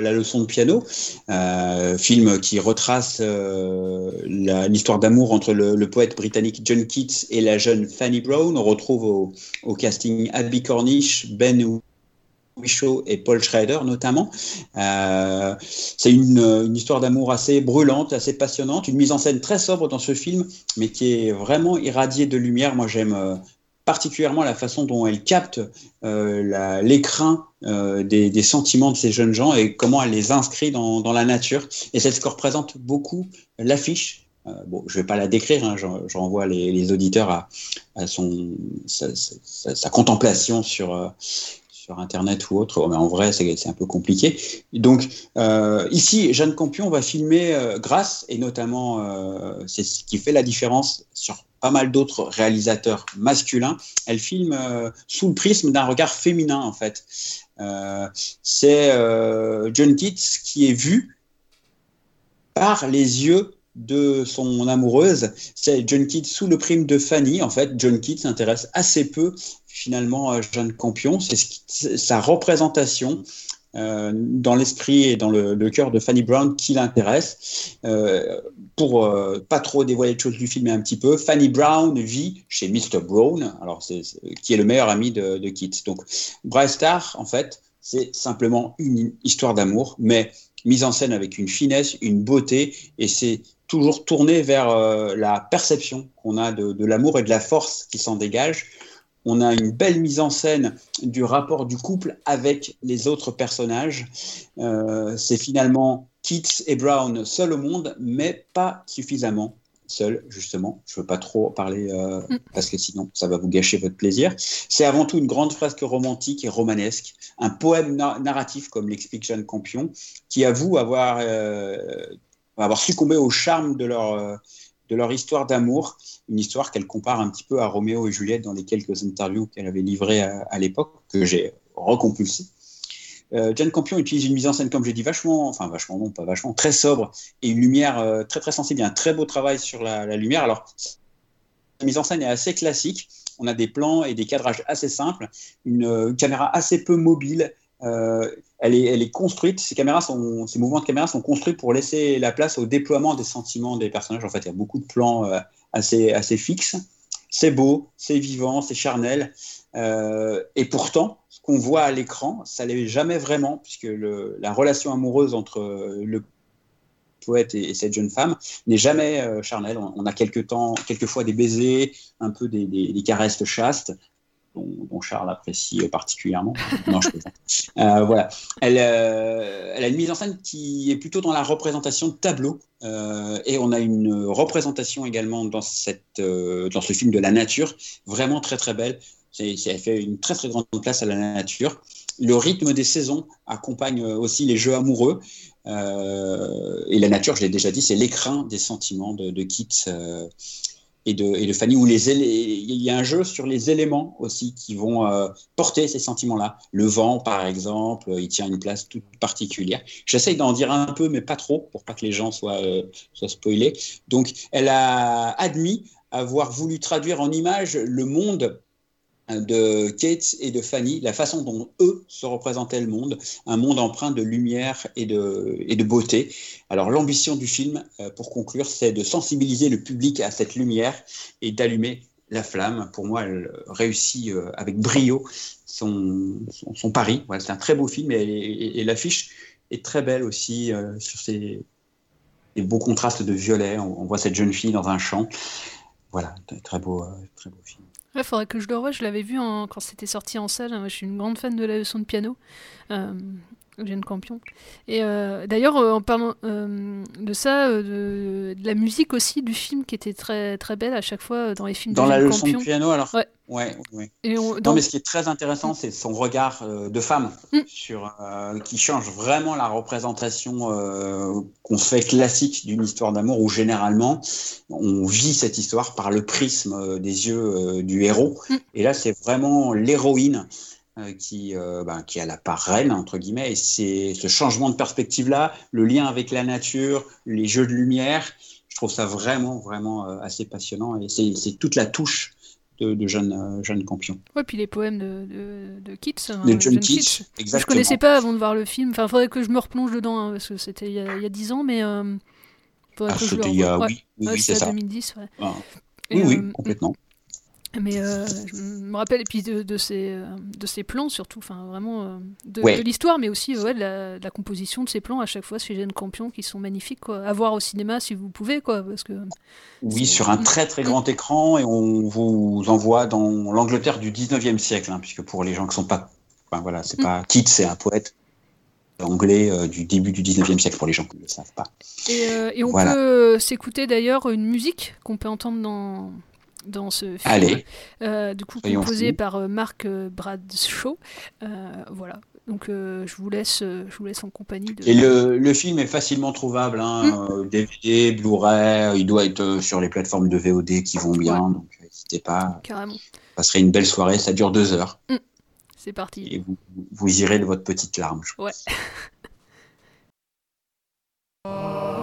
la leçon de piano, euh, film qui retrace euh, l'histoire d'amour entre le, poète britannique John Keats et la jeune Fanny Brown. On retrouve au, casting Abby Cornish, Ben Whishaw et Paul Schrader notamment. Euh, c'est une, histoire d'amour assez brûlante, assez passionnante, une mise en scène très sobre dans ce film, mais qui est vraiment irradiée de lumière. Moi j'aime particulièrement la façon dont elle capte euh, l'écrin euh, des, sentiments de ces jeunes gens et comment elle les inscrit dans, la nature. Et c'est ce que représente beaucoup l'affiche. Euh, bon, je ne vais pas la décrire, hein, je, renvoie les, auditeurs à, sa, contemplation sur, sur Internet ou autre, mais en vrai, c'est un peu compliqué. Donc, ici, Jeanne Campion va filmer grâce, et notamment, c'est ce qui fait la différence sur pas mal d'autres réalisateurs masculins, elle filme euh, sous le prisme d'un regard féminin en fait. Euh, c'est euh, John Keats qui est vu par les yeux de son amoureuse. C'est John Keats sous le prisme de Fanny. En fait, John Keats s'intéresse assez peu finalement à Jeanne Campion. C'est sa représentation euh, dans l'esprit et dans le, cœur de Fanny Brown qui l'intéresse. Euh, pour euh, pas trop dévoiler de choses du film, mais un petit peu, Fanny Brown vit chez Mr. Brown, alors qui est le meilleur ami de, de Keats. Donc, Star, en fait, c'est simplement une histoire d'amour, mais mise en scène avec une finesse, une beauté, et c'est toujours tourné vers la perception qu'on a de, de l'amour et de la force qui s'en dégage on a une belle mise en scène du rapport du couple avec les autres personnages. Euh, c'est finalement Keats et Brown seuls au monde, mais pas suffisamment seuls, justement. Je ne veux pas trop parler euh, mm. parce que sinon ça va vous gâcher votre plaisir. C'est avant tout une grande fresque romantique et romanesque, un poème narratif, comme l'explique Jeanne Campion, qui avoue avoir, euh, avoir succombé au charme de leur de leur histoire d'amour, une histoire qu'elle compare un petit peu à Roméo et Juliette dans les quelques interviews qu'elle avait livrées à, l'époque, que j'ai recompulsées. Euh, Jane Campion utilise une mise en scène, comme j'ai dit, vachement, enfin vachement non, pas vachement, très sobre et une lumière euh, très très sensible. Il y a un très beau travail sur la, lumière. Alors, la mise en scène est assez classique. On a des plans et des cadrages assez simples, une, caméra assez peu mobile euh, elle, est, construite, ces, mouvements de caméra sont construits pour laisser la place au déploiement des sentiments des personnages. En fait, il y a beaucoup de plans euh, assez, fixes. C'est beau, c'est vivant, c'est charnel. Euh, et pourtant, ce qu'on voit à l'écran, ça l'est jamais vraiment, puisque la relation amoureuse entre le poète et, cette jeune femme n'est jamais charnelle. On, a quelques temps, quelquefois des baisers, un peu des caresses chastes, dont, Charles apprécie particulièrement. non, je euh, voilà. Elle, euh, elle, a une mise en scène qui est plutôt dans la représentation de tableaux. Euh, et on a une représentation également dans, ce film de la nature, vraiment très très belle. elle fait une très très grande place à la nature. Le rythme des saisons accompagne aussi les jeux amoureux. et la nature, je l'ai déjà dit, c'est l'écrin des sentiments de, de Keats et de, et de Fanny, où les il y a un jeu sur les éléments aussi qui vont euh, porter ces sentiments-là. Le vent, par exemple, il tient une place toute particulière. J'essaye d'en dire un peu, mais pas trop, pour pas que les gens soient, euh, soient spoilés. Donc, elle a admis avoir voulu traduire en images le monde de Kate et de Fanny, la façon dont eux se représentaient le monde, un monde empreint de lumière et de, et de beauté. Alors l'ambition du film, euh, pour conclure, c'est de sensibiliser le public à cette lumière et d'allumer la flamme. Pour moi, elle réussit euh, avec brio son, son, pari. c'est un très beau film et, l'affiche est très belle aussi euh, sur ces beaux contrastes de violet. On, voit cette jeune fille dans un champ. Voilà, très beau, très beau film. Il faudrait que je le revoie. Je l'avais vu quand c'était sorti en salle. je suis une grande fan de la leçon de piano. Euh, Eugène Campion. Et euh, d'ailleurs, euh, en parlant euh, de ça, de, la musique aussi du film qui était très très belle à chaque fois dans les films. Dans la leçon de piano, alors. Ouais. Ouais, Non, mais ce qui est très intéressant, c'est son regard de femme mm. sur qui change vraiment la représentation qu'on fait classique d'une histoire d'amour où généralement on vit cette histoire par le prisme des yeux du héros. Mm. Et là, c'est vraiment l'héroïne euh, qui, euh, ben, qui a la part reine, entre guillemets, et c'est ce changement de perspective-là, le lien avec la nature, les jeux de lumière, je trouve ça vraiment, vraiment euh, assez passionnant, et c'est toute la touche de, de Jeanne, euh, Jeanne Campion. Ouais, puis les poèmes de, de, de Keats. hein, De John John Keats, Je exactement. connaissais pas avant de voir le film. Enfin, faudrait que je me replonge dedans, hein, parce que c'était il y a- il 10 ans, mais. euh, faudrait Ah, que je le c'était il y a- revoie. oui, oui, Ouais, oui, c'est ça. 2010, ouais. Ah. Et, Oui, oui, euh, complètement. Mais euh, je me rappelle, et puis de, de, ces, euh, de ces plans surtout, enfin vraiment euh, de, Ouais. de l'histoire, mais aussi ouais, de, la, de la composition de ces plans à chaque fois chez Jeanne Campion qui sont magnifiques. Quoi. À voir au cinéma si vous pouvez, quoi, parce que Oui, sur un très très grand écran, et on vous envoie dans l'Angleterre du 19e siècle, hein, puisque pour les gens qui sont pas. Enfin voilà, c'est pas. Keats, c'est un poète anglais euh, du début du 19e siècle, pour les gens qui ne le savent pas. Et, euh, et on Voilà. peut s'écouter d'ailleurs une musique qu'on peut entendre dans, dans ce film. Allez. Euh, du coup, Soyons fous. par euh, Marc euh, Bradshaw. Voilà. Donc, je, vous laisse, je vous laisse en compagnie de. Et le, le film est facilement trouvable, hein, Mm. DVD, Blu-ray, il doit être sur les plateformes de VOD qui vont bien, donc n'hésitez pas. Carrément. Ça serait une belle soirée, ça dure deux heures, Mm. C'est parti. et vous, vous irez de votre petite larme. je Ouais.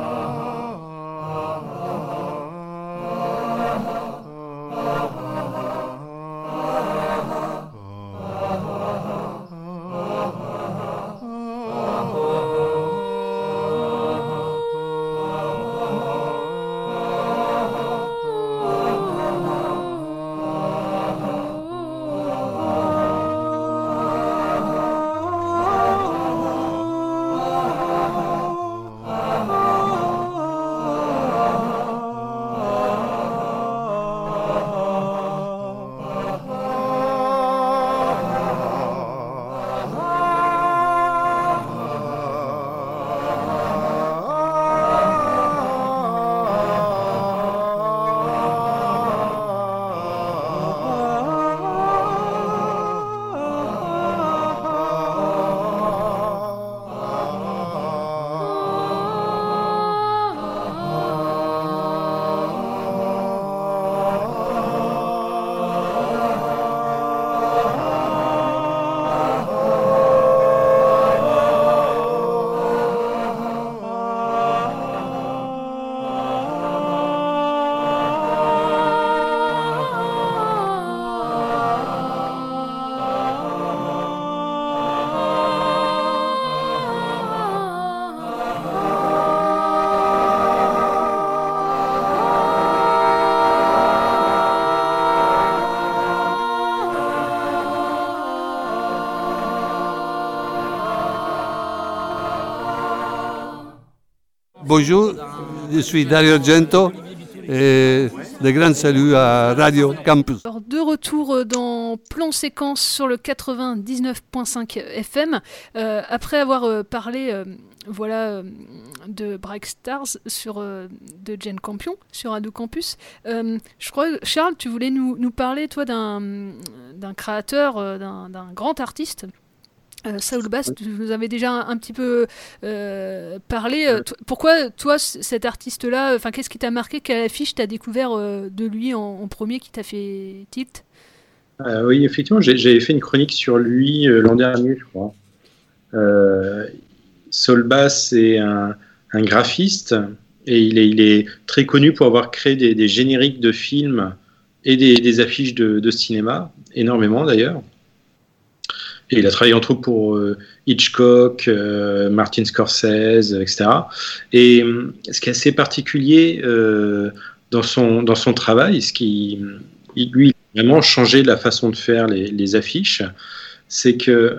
Bonjour, je suis Dario Argento et de grands saluts à Radio Campus. De retour euh, dans Plan Séquence sur le 99.5 FM. Euh, après avoir euh, parlé voilà, de Bright Stars sur, de Jane Campion sur Radio Campus, je crois, Charles, tu voulais nous, nous parler, toi, d'un créateur, d'un grand artiste. Euh, Saul Bass, tu nous avais déjà un, un petit peu euh, parlé. Euh, pourquoi, toi, cet artiste-là, enfin, qu'est-ce qui t'a marqué? Quelle affiche t'as découvert euh, de lui en, en premier qui t'a fait tilt? Euh, oui, effectivement, j'avais fait une chronique sur lui euh, l'an dernier, je crois. Euh, Saul Bass est un, un graphiste et il est, il est très connu pour avoir créé des, des génériques de films et des, des affiches de, de cinéma, énormément d'ailleurs. Il a travaillé entre autres pour euh, Hitchcock, euh, Martin Scorsese, etc. Et hum, ce qui est assez particulier euh, dans, son, dans son travail, ce qui, lui, a vraiment changé la façon de faire les, affiches, c'est que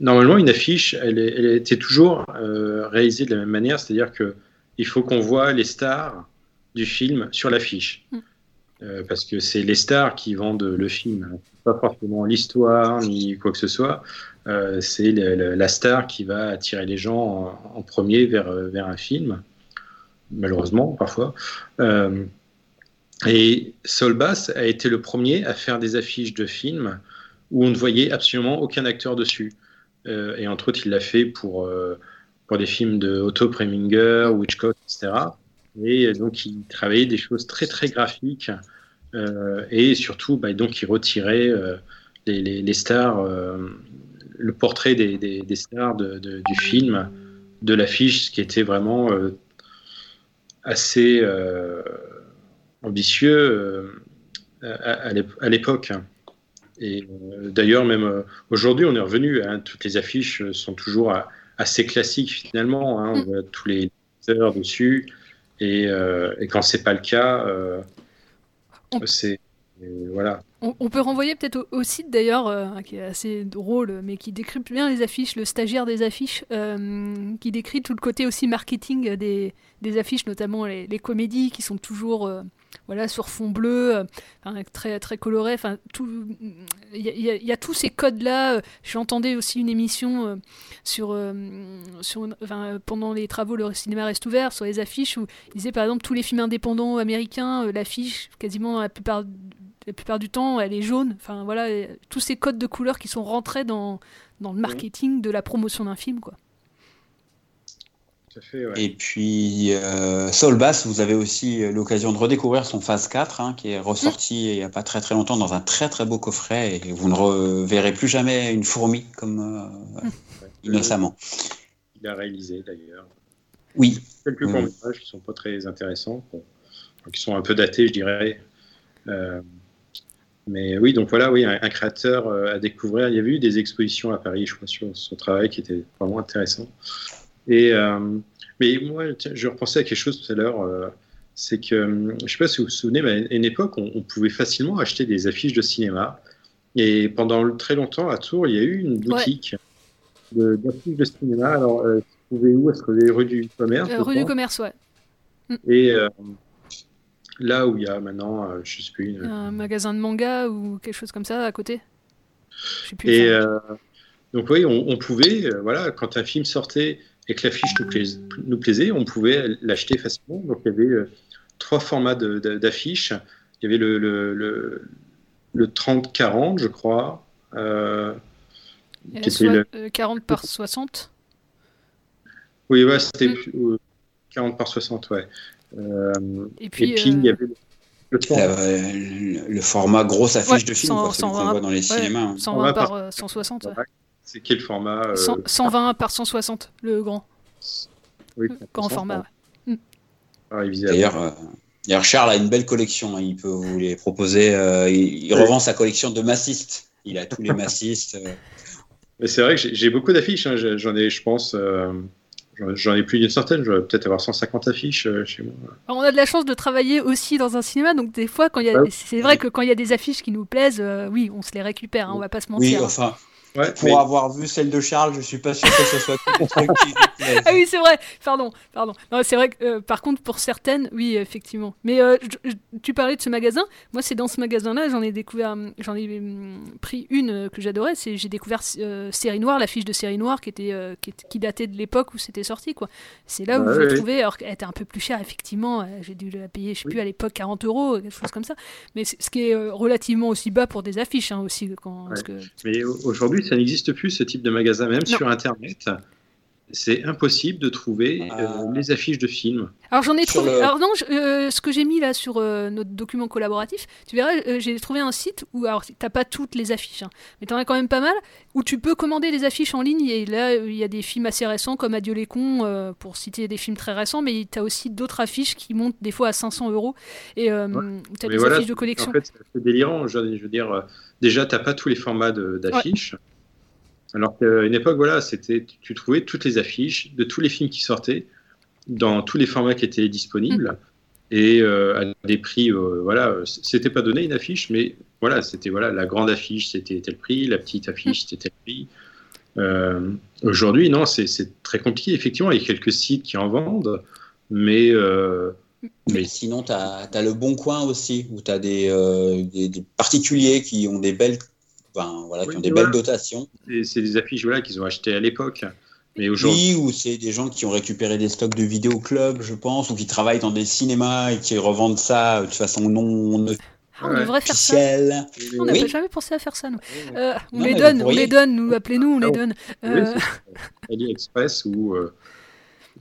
normalement, une affiche, elle, était toujours euh, réalisée de la même manière, c'est-à-dire que il faut qu'on voit les stars du film sur l'affiche. Euh, parce que c'est les stars qui vendent le film, pas forcément l'histoire ni quoi que ce soit. Euh, c'est la star qui va attirer les gens en, premier vers, euh, vers un film, malheureusement parfois. Et Saul Bass a été le premier à faire des affiches de films où on ne voyait absolument aucun acteur dessus. Et entre autres, il l'a fait pour, pour des films de Otto Preminger, Hitchcock, etc. Et donc, il travaillait des choses très, très graphiques. Euh, et surtout, bah, donc, il retirait euh, les, stars, euh, le portrait des, stars du film, de l'affiche, ce qui était vraiment assez ambitieux à, à l'ép- à l'époque. Et d'ailleurs, même aujourd'hui, on est revenu. hein, toutes les affiches sont toujours assez classiques finalement. hein, on voit tous les heures dessus. Et, et quand c'est pas le cas, euh, c'est euh, voilà. On, on peut renvoyer peut-être au, au site d'ailleurs, euh, qui est assez drôle, mais qui décrypte bien les affiches, le stagiaire des affiches, euh, qui décrit tout le côté aussi marketing des, des affiches, notamment les, les comédies qui sont toujours euh, voilà, sur fond bleu, euh, très, très coloré. Enfin, tout- Il y, a- y y tous ces codes-là. J'entendais aussi une émission euh, sur, euh, sur une- enfin, pendant les travaux, le cinéma reste ouvert, sur les affiches, où il disait par exemple tous les films indépendants américains, l'affiche, quasiment la plupart la plupart du temps, elle est jaune. Enfin voilà, tous ces codes de couleurs qui sont rentrés dans, dans le marketing de la promotion d'un film, quoi. Tout à fait, ouais. Et puis, euh, Saul Bass, vous avez aussi l'occasion de redécouvrir son phase 4, hein, qui est ressorti il n'y a pas très très longtemps dans un très très beau coffret, et vous ne reverrez plus jamais une fourmi comme euh, innocemment. Il a réalisé d'ailleurs. Oui. Quelques Oui. courts-métrages qui sont pas très intéressants, bon, qui sont un peu datés, je dirais. Euh, mais oui, donc voilà, oui, un, un créateur euh, à découvrir. Il y avait eu des expositions à Paris, je crois, sur son travail qui était vraiment intéressant. Et, euh, mais moi, je repensais à quelque chose tout à l'heure. euh, c'est que, hum, je sais pas si vous vous souvenez, mais à une époque, on, on pouvait facilement acheter des affiches de cinéma. Et pendant très longtemps, à Tours, il y a eu une boutique d'affiches de, cinéma. Alors, euh, vous trouvez où Est-ce que les rue du commerce Euh, rue du commerce, ouais. Et euh, là où il y a maintenant, euh, je sais plus, une- Un magasin de manga ou quelque chose comme ça à côté. Je sais plus. Et euh, donc oui, on, on pouvait, euh, voilà, quand un film sortait et que l'affiche nous, plais- nous plaisait, on pouvait l'acheter facilement. Donc il y avait euh, trois formats d'affiches. Il y avait le, le, le, le 30-40, je crois, euh, et qui la le- euh, 40 par 60. Oui, ouais, c'était Mm. euh, 40 par 60, ouais. Euh, Et puis, il y euh, avait le, le temps. Euh, le, le format grosse affiche Ouais, de film, 100, quoi, celui qu'on 120, voit dans les ouais, cinémas. hein. 120 par euh, 160. ouais. C'est quel format euh, 100 120 par 160, le grand. oui, Grand format, ouais. Ah, D'ailleurs, euh, d'ailleurs, Charles a une belle collection. hein, Il peut vous les proposer. euh, il, il Oui. revend sa collection de massistes. Il a tous les massistes. euh. Mais c'est vrai que j'ai- beaucoup d'affiches. hein. J'en ai, je pense, euh, j'en- ai plus d'une centaine. Je vais peut-être avoir 150 affiches euh, chez moi. Alors, on a de la chance de travailler aussi dans un cinéma, donc des fois, quand il y a, Ouais. c'est vrai que quand il y a des affiches qui nous plaisent, euh, oui, on se les récupère, hein, on va pas se Oui, mentir. enfin, Ouais, pour mais- avoir vu celle de Charles, je suis pas sûr que ce soit tout le truc qui. Ah oui, c'est vrai. Pardon, pardon. Non, c'est vrai que euh, par contre pour certaines, oui, effectivement. Mais euh, je- je- tu parlais de ce magasin. Moi, c'est dans ce magasin-là, j'en ai découvert, hum, j'en ai hum, pris une euh, que j'adorais. C'est j'ai découvert euh, Série Noire, la fiche de Série Noire qui était euh, qui, datait de l'époque où c'était sorti, quoi. C'est là où Ouais, je l'ai ouais. trouvé, alors qu'elle était un peu plus chère, effectivement. euh, J'ai dû la payer, je sais plus à l'époque 40 euros, quelque chose comme ça. Mais ce qui est euh, relativement aussi bas pour des affiches, hein, aussi, quand. parce que- Mais au- aujourd'hui, ça n'existe plus ce type de magasin, même Non. sur Internet. C'est impossible de trouver euh, les affiches de films. Alors j'en ai Sur trouvé. le- Alors non, je- euh, ce que j'ai mis là sur euh, notre document collaboratif, tu verras, euh, j'ai trouvé un site où alors t'as pas toutes les affiches, hein, mais t'en as quand même pas mal où tu peux commander des affiches en ligne et là euh, il y a des films assez récents comme Adieu les cons euh, pour citer des films très récents, mais t'as aussi d'autres affiches qui montent des fois à 500 euros et euh, t'as des voilà, affiches de collection. En fait, c'est délirant. Je, je veux dire, euh, déjà, t'as pas tous les formats d'affiches. Alors qu'à une époque, voilà, c'était, tu- trouvais toutes les affiches de tous les films qui sortaient dans tous les formats qui étaient disponibles et euh, à des prix, euh, voilà, c'était pas donné une affiche, mais voilà, c'était voilà, la grande affiche, c'était tel prix, la petite affiche, c'était tel prix. Euh, Aujourd'hui, non, c'est c'est très compliqué. Effectivement, il y a quelques sites qui en vendent, mais euh, Mais sinon, tu as, le bon coin aussi, où tu as des, euh, des, des particuliers qui ont des belles, enfin, voilà, qui ont des voilà. belles dotations. c'est c'est des affiches voilà, qu'ils ont achetées à l'époque. Mais aujourd'hui, Oui, ou c'est des gens qui ont récupéré des stocks de vidéoclubs, je pense, ou qui travaillent dans des cinémas et qui revendent ça euh, de façon non Ah, on devrait faire ça. On n'a Oui. pas jamais pensé à faire ça, nous. Euh, on Non, les donne, on les donne, nous, appelez-nous, on les donne. Euh, AliExpress ou euh,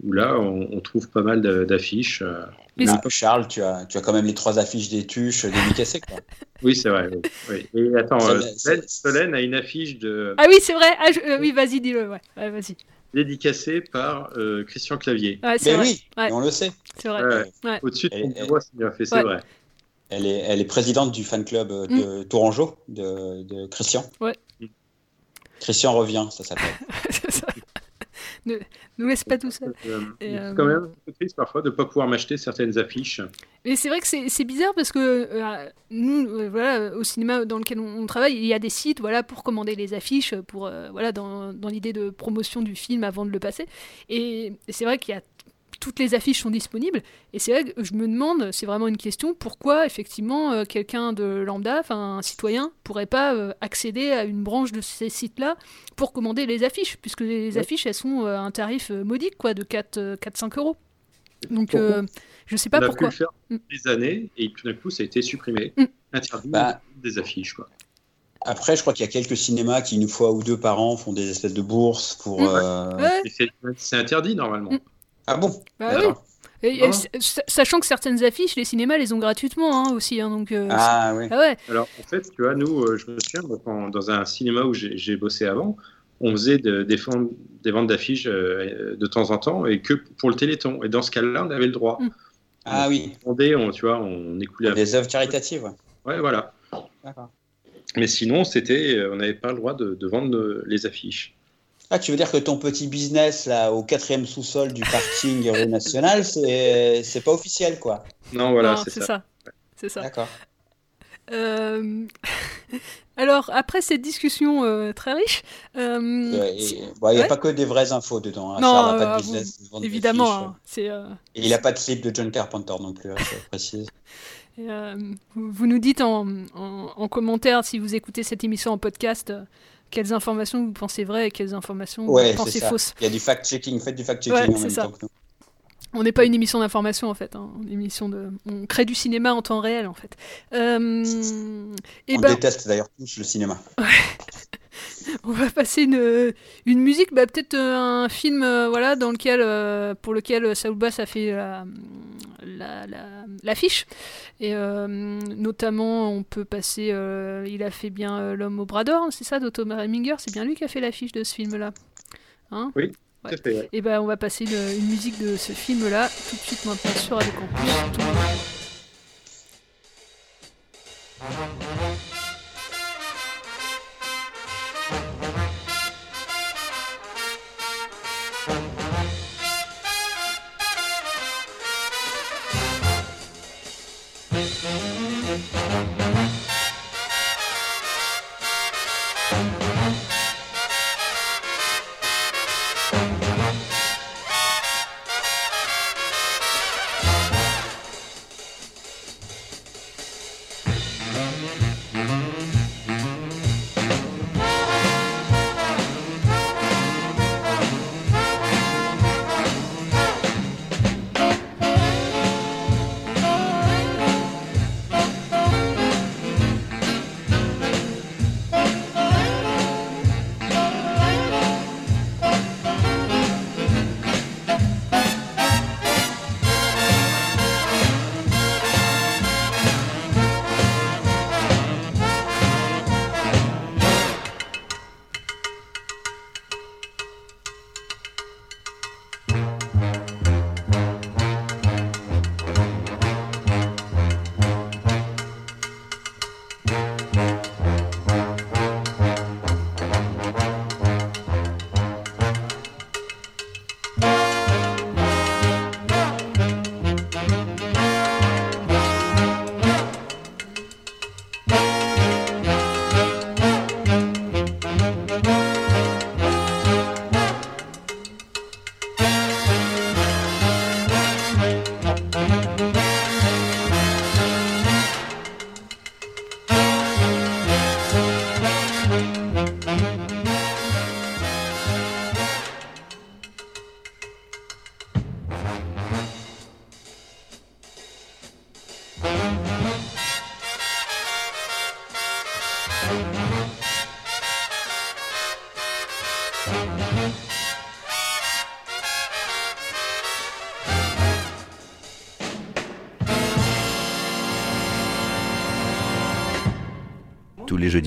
où là, on, on trouve pas mal de- d'affiches. euh. Mais un peu Charles, tu as, tu as quand même les trois affiches des tuches dédicacées. Quoi. Oui, c'est vrai. oui, oui. Et attends, euh, Solène, Solène a une affiche de, Ah oui, c'est vrai. Ah, je- euh, oui, vas-y, dis-le. Ouais, ouais vas-y. dédicacée par euh, Christian Clavier. Ouais, c'est Mais vrai. oui, Ouais. on le sait. C'est vrai. Ouais. Ouais. Au-dessus de Elle- ton elle- bureau, c'est bien fait, c'est Ouais. vrai. Elle est, elle est présidente du fan club de Tourangeau, de, de Christian. Ouais. Christian revient, ça s'appelle. Ne nous laisse pas tout seul. Euh, c'est euh, quand même un peu triste parfois de ne pas pouvoir m'acheter certaines affiches. Mais c'est vrai que c'est bizarre parce que euh, nous, euh, voilà, au cinéma dans lequel on, on travaille, il y a des sites voilà, pour commander les affiches, pour, euh, voilà, dans, dans l'idée de promotion du film avant de le passer. Et c'est vrai qu'il y a toutes les affiches sont disponibles. Et c'est vrai que je me demande, c'est vraiment une question, pourquoi effectivement euh, quelqu'un de lambda, enfin un citoyen, pourrait pas euh, accéder à une branche de ces sites-là pour commander les affiches, puisque les Ouais. affiches elles sont euh, à un tarif euh, modique quoi, de 4-5 euros. Donc euh, je sais pas on a pourquoi. pu le faire Mm. des années et tout d'un coup ça a été supprimé. Mm. Interdit Bah. des affiches. Quoi. Après, je crois qu'il y a quelques cinémas qui, une fois ou deux par an, font des espèces de bourses pour. Mm. euh, Ouais. Et c'est- C'est interdit normalement. Ah bon Bah. Et, et Ah. sachant que certaines affiches, les cinémas les ont gratuitement hein, aussi. hein, donc, euh, Ah oui. ah ouais. Alors en fait, tu vois, nous, euh, je me souviens, quand- dans un cinéma où j'ai bossé avant, on faisait de- des, ventes- des ventes d'affiches euh, de temps en temps et que pour le Téléthon. Et dans ce cas-là, on avait le droit. Mm. Ah oui. On vendait, on, tu vois, on écoulait. Des œuvres caritatives. ouais. Ouais, voilà. D'accord. Mais sinon, c'était, on n'avait pas le droit de, de vendre les affiches. Ah, tu veux dire que ton petit business là au quatrième sous-sol du parking rue nationale, c'est c'est pas officiel quoi. Non, voilà, Non, c'est c'est ça. ça. C'est ça. D'accord. Euh, Alors, après cette discussion euh, très riche, euh, bon, Il n'y a Ouais. pas que des vraies infos dedans. hein. Non, Charles n'a pas de business. des évidemment, fiches. hein, c'est. euh, Et il n'a pas de slip de John Carpenter non plus, hein, je précise. Et, euh, vous, vous nous dites en, en- en commentaire, si vous écoutez cette émission en podcast, euh, quelles informations vous pensez vraies et quelles informations Ouais, vous pensez fausses. Il y a du fact-checking, faites du fact-checking Ouais, en même ça. temps que nous. On n'est pas une émission d'information en fait, hein, une émission de, on crée du cinéma en temps réel en fait. Euh, et On ben, déteste d'ailleurs tous le cinéma. On va passer une, une musique, bah, peut-être euh, un film, euh, voilà, dans lequel, euh, pour lequel Saul Bass a fait la, la, la- l'affiche. Et notamment, on peut passer, il a fait bien L'homme au bras d'or, c'est ça, d'Otto Preminger, c'est bien lui qui a fait l'affiche de ce film-là. Hein? Oui, à fait. ouais. Et ben, on va passer une, une musique de ce film-là tout de suite maintenant sur Radio Campus. Tout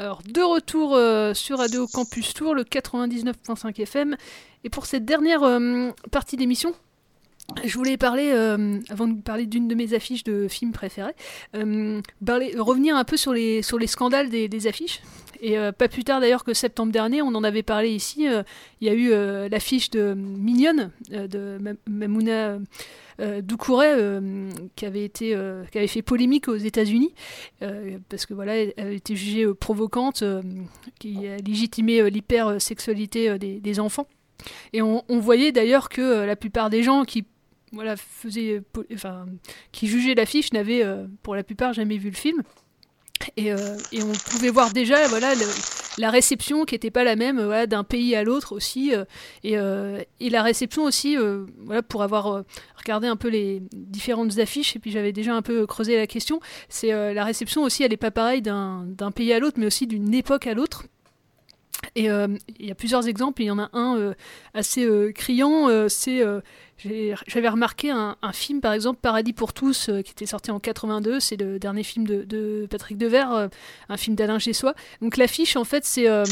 Alors, de retour euh, sur Radio Campus Tour, le 99.5 FM. Et pour cette dernière euh, partie d'émission, je voulais parler, euh, avant de parler d'une de mes affiches de films préférés, revenir un peu sur les, scandales des affiches. Et euh, pas plus tard d'ailleurs que septembre dernier, on en avait parlé ici, euh, il y a eu euh, l'affiche de Mignonne, de Ma- Mamouna Doucouré, qui, avait été, qui avait fait polémique aux États-Unis, parce que voilà, elle avait été jugée provocante, qui a légitimé l'hypersexualité des, des enfants. Et on, voyait d'ailleurs que la plupart des gens qui voilà, faisaient, po- enfin, qui jugeaient l'affiche n'avaient euh, pour la plupart jamais vu le film. Et, euh, et on pouvait voir déjà voilà, la réception qui n'était pas la même euh, d'un pays à l'autre aussi. euh, et, la réception aussi, voilà, pour avoir regardé un peu les différentes affiches, et puis j'avais déjà un peu creusé la question, c'est la réception aussi, elle n'est pas pareille d'un pays à l'autre, mais aussi d'une époque à l'autre. Et il y a plusieurs exemples, il y en a un assez criant, c'est j'avais remarqué un, film par exemple Paradis pour tous euh, qui était sorti en 82, c'est le dernier film de, Patrick Devers, euh, un film d'Alain Gessois. Donc l'affiche en fait c'est euh,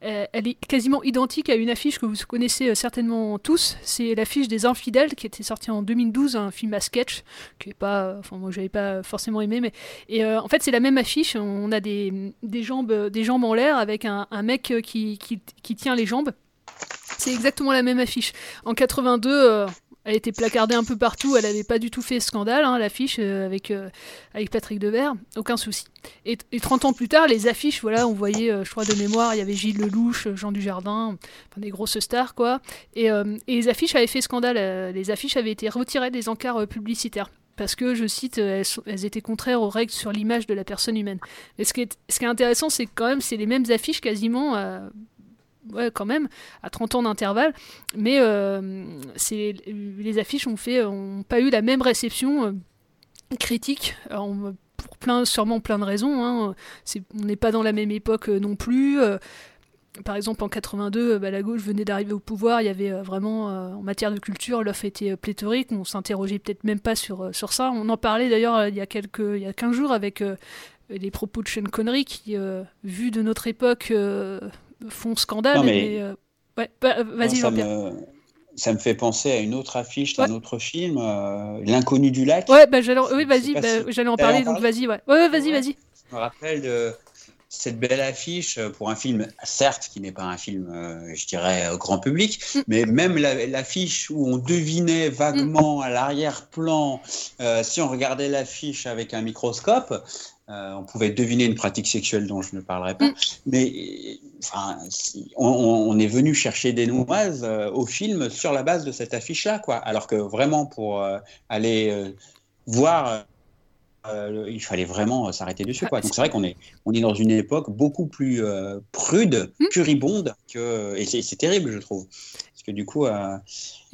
elle est quasiment identique à une affiche que vous connaissez certainement tous, c'est l'affiche des Infidèles qui était sortie en 2012, un film à sketch qui est pas, enfin moi j'avais pas forcément aimé, mais et en fait c'est la même affiche, on a des, jambes des jambes en l'air avec un, mec qui tient les jambes. C'est exactement la même affiche. En 82, euh, elle était placardée un peu partout, elle n'avait pas du tout fait scandale, hein, l'affiche euh, avec, euh, avec Patrick Devers, aucun souci. Et, et 30 ans plus tard, les affiches, voilà, on voyait, je crois de mémoire, il y avait Gilles Lelouch, Jean Dujardin, enfin des grosses stars, quoi. Et, les affiches avaient fait scandale, les affiches avaient été retirées des encarts publicitaires. Parce que, je cite, elles, étaient contraires aux règles sur l'image de la personne humaine. Mais ce qui est, ce qui est intéressant, c'est quand même, c'est les mêmes affiches quasiment, ouais, quand même, à 30 ans d'intervalle. Mais euh, les affiches ont, fait, ont pas eu la même réception euh, critique. Pour plein, sûrement plein de raisons. hein. On n'est pas dans la même époque euh, non plus. par exemple, en 82, euh, bah, la gauche venait d'arriver au pouvoir. Il y avait vraiment, en matière de culture, l'offre était pléthorique. On s'interrogeait peut-être même pas sur, sur ça. On en parlait d'ailleurs il y a quelques, il y a 15 jours avec les propos de Sean Connery qui, vu de notre époque, font scandale. Non, mais- euh, ouais, bah, euh, vas-y, ça, Jean-Pierre. me, ça me fait penser à une autre affiche d'un autre film, euh, L'inconnu du lac. Ouais, bah, j'allais, oui, vas-y, bah, si- j'allais en parler, donc vas-y, ouais. Ouais, ouais, vas-y, vas-y. Je me rappelle de cette belle affiche pour un film, certes, qui n'est pas un film, euh, je dirais, euh, grand public, Mm. mais même la- l'affiche où on devinait vaguement à l'arrière-plan, euh, si on regardait l'affiche avec un microscope, euh, on pouvait deviner une pratique sexuelle dont je ne parlerai Mm. pas. Mais euh, enfin, on, est venu chercher des noises euh, au film sur la base de cette affiche-là, quoi. Alors que vraiment, pour euh, aller voir il fallait vraiment s'arrêter dessus. Quoi. Donc c'est vrai qu'on est, on est dans une époque beaucoup plus prude, puribonde, que, et c'est terrible, je trouve. Parce que du coup,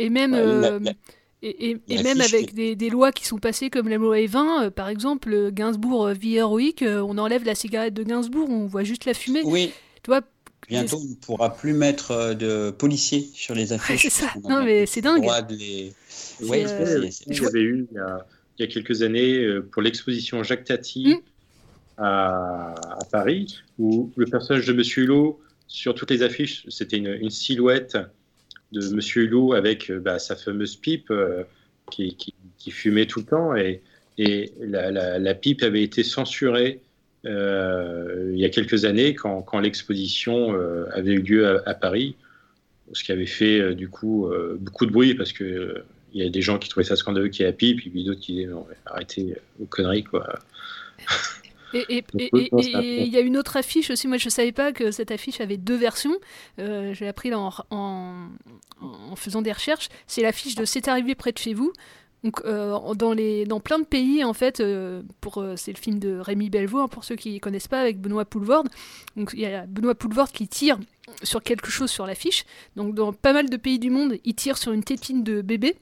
Et même, Ouais, la- la- et, et- et la même fiche avec des, des lois qui sont passées comme la loi E20, euh, par exemple, euh, Gainsbourg euh, vie héroïque, euh, on enlève la cigarette de Gainsbourg, on voit juste la fumée. Oui. Tu vois, bientôt, on ne pourra plus mettre de policiers sur les affiches. c'est ça. Non, mais c'est dingue. les- Ouais, euh, c'est- c'est- Il y avait eu il y a, il y a quelques années pour l'exposition Jacques Tati à, à Paris, où le personnage de Monsieur Hulot, sur toutes les affiches, c'était une, une silhouette de Monsieur Hulot avec euh, bah, sa fameuse pipe euh, qui, fumait tout le temps, et, et la, pipe avait été censurée euh, il y a quelques années quand, quand l'exposition avait eu lieu à, Paris, ce qui avait fait du coup beaucoup de bruit parce que il y a des gens qui trouvaient ça scandaleux qu'il y ait la pipe, et puis d'autres qui disaient arrêtez vos conneries quoi. Et il y a une autre affiche aussi, moi je savais pas que cette affiche avait deux versions, Euh, j'ai appris là en, en- en faisant des recherches, c'est l'affiche de C'est arrivé près de chez vous. Donc, euh, dans, les, dans plein de pays, en fait, euh, pour, euh, c'est le film de Rémi Belvaux, hein, pour ceux qui ne connaissent pas, avec Benoît Poulvorde. Donc, il y a Benoît Poulvorde qui tire sur quelque chose sur l'affiche. Donc dans pas mal de pays du monde, il tire sur une tétine de bébé.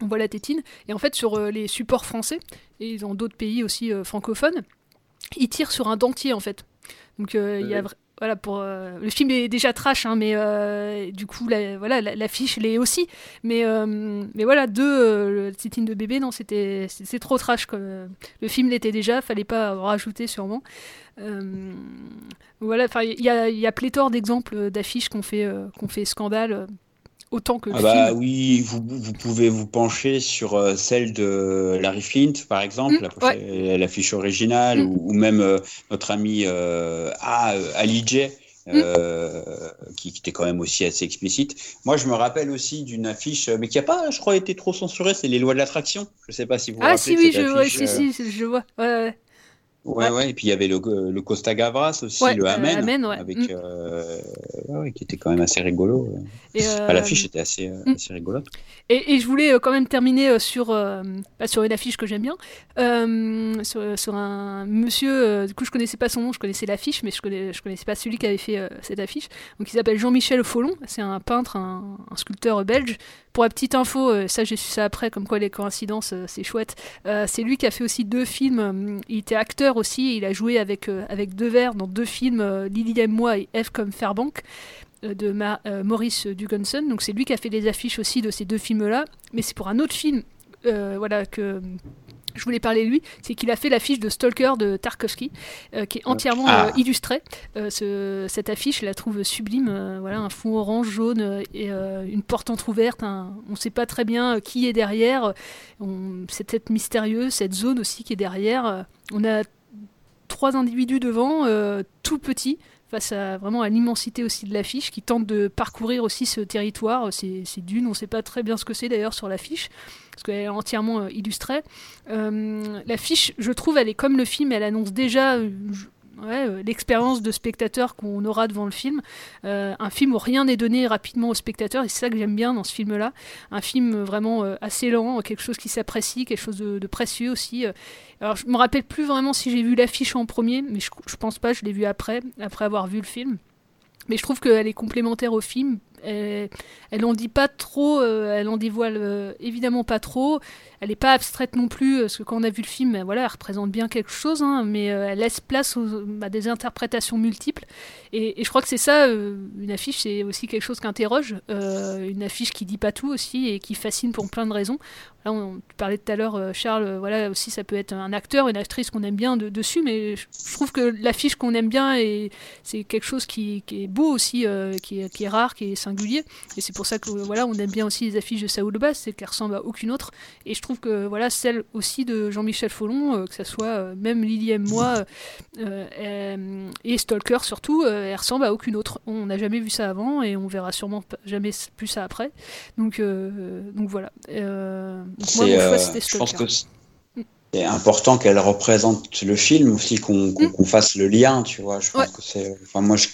On voit la tétine. Et en fait, sur euh, les supports français, et dans d'autres pays aussi francophones, il tire sur un dentier en fait. Donc euh, il y a voilà pour euh, le film est déjà trash hein, mais euh, du coup la, voilà la- l'affiche l'est aussi. Mais mais voilà deux tétine de bébé non c'était c'est trop trash le film l'était déjà fallait pas en rajouter sûrement. Voilà enfin il y a y a pléthore d'exemples d'affiches qu'on fait qu'on fait scandale autant que le Ah bah film oui, vous, vous pouvez vous pencher sur euh, celle de Larry Flint, par exemple, Mm, la l'affiche originale, ou, ou même euh, notre ami euh, ah, Ali J, euh, qui, qui était quand même aussi assez explicite. Moi, je me rappelle aussi d'une affiche, mais qui n'a pas, je crois, été trop censurée, c'est Les Lois de l'attraction. Je sais pas si vous vous ah rappelez si oui je si, si je vois ouais, ouais. Ouais, ouais, et puis il y avait le, le Costa Gavras aussi, Ouais, le euh, Amen, avec, Mm. euh, qui était quand même assez rigolo. Et, Enfin, euh, L'affiche était assez, euh, mm. assez rigolote. Et, et je voulais euh, quand même terminer euh, sur, euh, bah, sur une affiche que j'aime bien, euh, sur, sur un monsieur, euh, du coup je connaissais pas son nom, je connaissais l'affiche, mais je, connais, je connaissais pas celui qui avait fait euh, cette affiche. Donc il s'appelle Jean-Michel Follon, c'est un peintre, un, un sculpteur belge. Pour la petite info, euh, ça j'ai su ça après, comme quoi les coïncidences, euh, c'est chouette. Euh, c'est lui qui a fait aussi deux films, euh, il était acteur aussi, il a joué avec, euh, avec deux verres dans deux films, euh, Lily aime moi et F comme Fairbank euh, de Ma- Maurice Duganson. Donc c'est lui qui a fait les affiches aussi de ces deux films-là. Mais c'est pour un autre film voilà, que je voulais parler de lui. C'est qu'il a fait l'affiche de Stalker de Tarkovsky, euh, qui est entièrement Ah. euh, illustrée. Euh, ce- cette affiche, je la trouve sublime. voilà, un fond orange, jaune et une porte entrouverte. un- on ne sait pas très bien qui est derrière. On- C'est cette mystérieuse, cette zone aussi qui est derrière. On a trois individus devant, euh, tout petits, face à vraiment à l'immensité aussi de l'affiche, qui tentent de parcourir aussi ce territoire, ces, ces dunes. On ne sait pas très bien ce que c'est d'ailleurs sur l'affiche, parce qu'elle est entièrement euh, illustrée. Euh, l'affiche, je trouve, elle est comme le film, elle annonce déjà euh, l'expérience de spectateur qu'on aura devant le film. Euh, un film où rien n'est donné rapidement au spectateur, et c'est ça que j'aime bien dans ce film-là. Un film euh, vraiment assez lent, quelque chose qui s'apprécie, quelque chose de, précieux aussi. Alors je me rappelle plus vraiment si j'ai vu l'affiche en premier, mais je, je pense pas, je l'ai vu après, après avoir vu le film. Mais je trouve qu'elle est complémentaire au film. Elle, elle en dit pas trop, euh, elle en dévoile euh, évidemment pas trop. Elle n'est pas abstraite non plus, euh, parce que quand on a vu le film, euh, voilà, elle représente bien quelque chose, hein, mais euh, elle laisse place à des interprétations multiples. Et, je crois que c'est ça, euh, une affiche, c'est aussi quelque chose qui interroge. euh, une affiche qui dit pas tout aussi et qui fascine pour plein de raisons. Là, on, tu parlais tout à l'heure, euh, Charles, euh, voilà, aussi ça peut être un acteur, une actrice qu'on aime bien de- dessus, mais je, trouve que l'affiche qu'on aime bien, c'est quelque chose qui, est beau aussi, euh, qui, qui est rare, qui est singulier. Et c'est pour ça que voilà, on aime bien aussi les affiches de Saoul Bass, c'est qu'elles ressemblent à aucune autre. Et je trouve que voilà, celle aussi de Jean-Michel Follon, euh, que ça soit euh, même Lily aime moi euh, et Stalker surtout, elle ressemble à aucune autre. On n'a jamais vu ça avant et on verra sûrement jamais plus ça après. Donc, donc voilà. Donc moi, C'est, mon choix, c'était je pense que c'est- c'est important qu'elle représente le film aussi, qu'on qu'on fasse le lien, tu vois. Je pense Ouais. que c'est. Enfin, moi, je-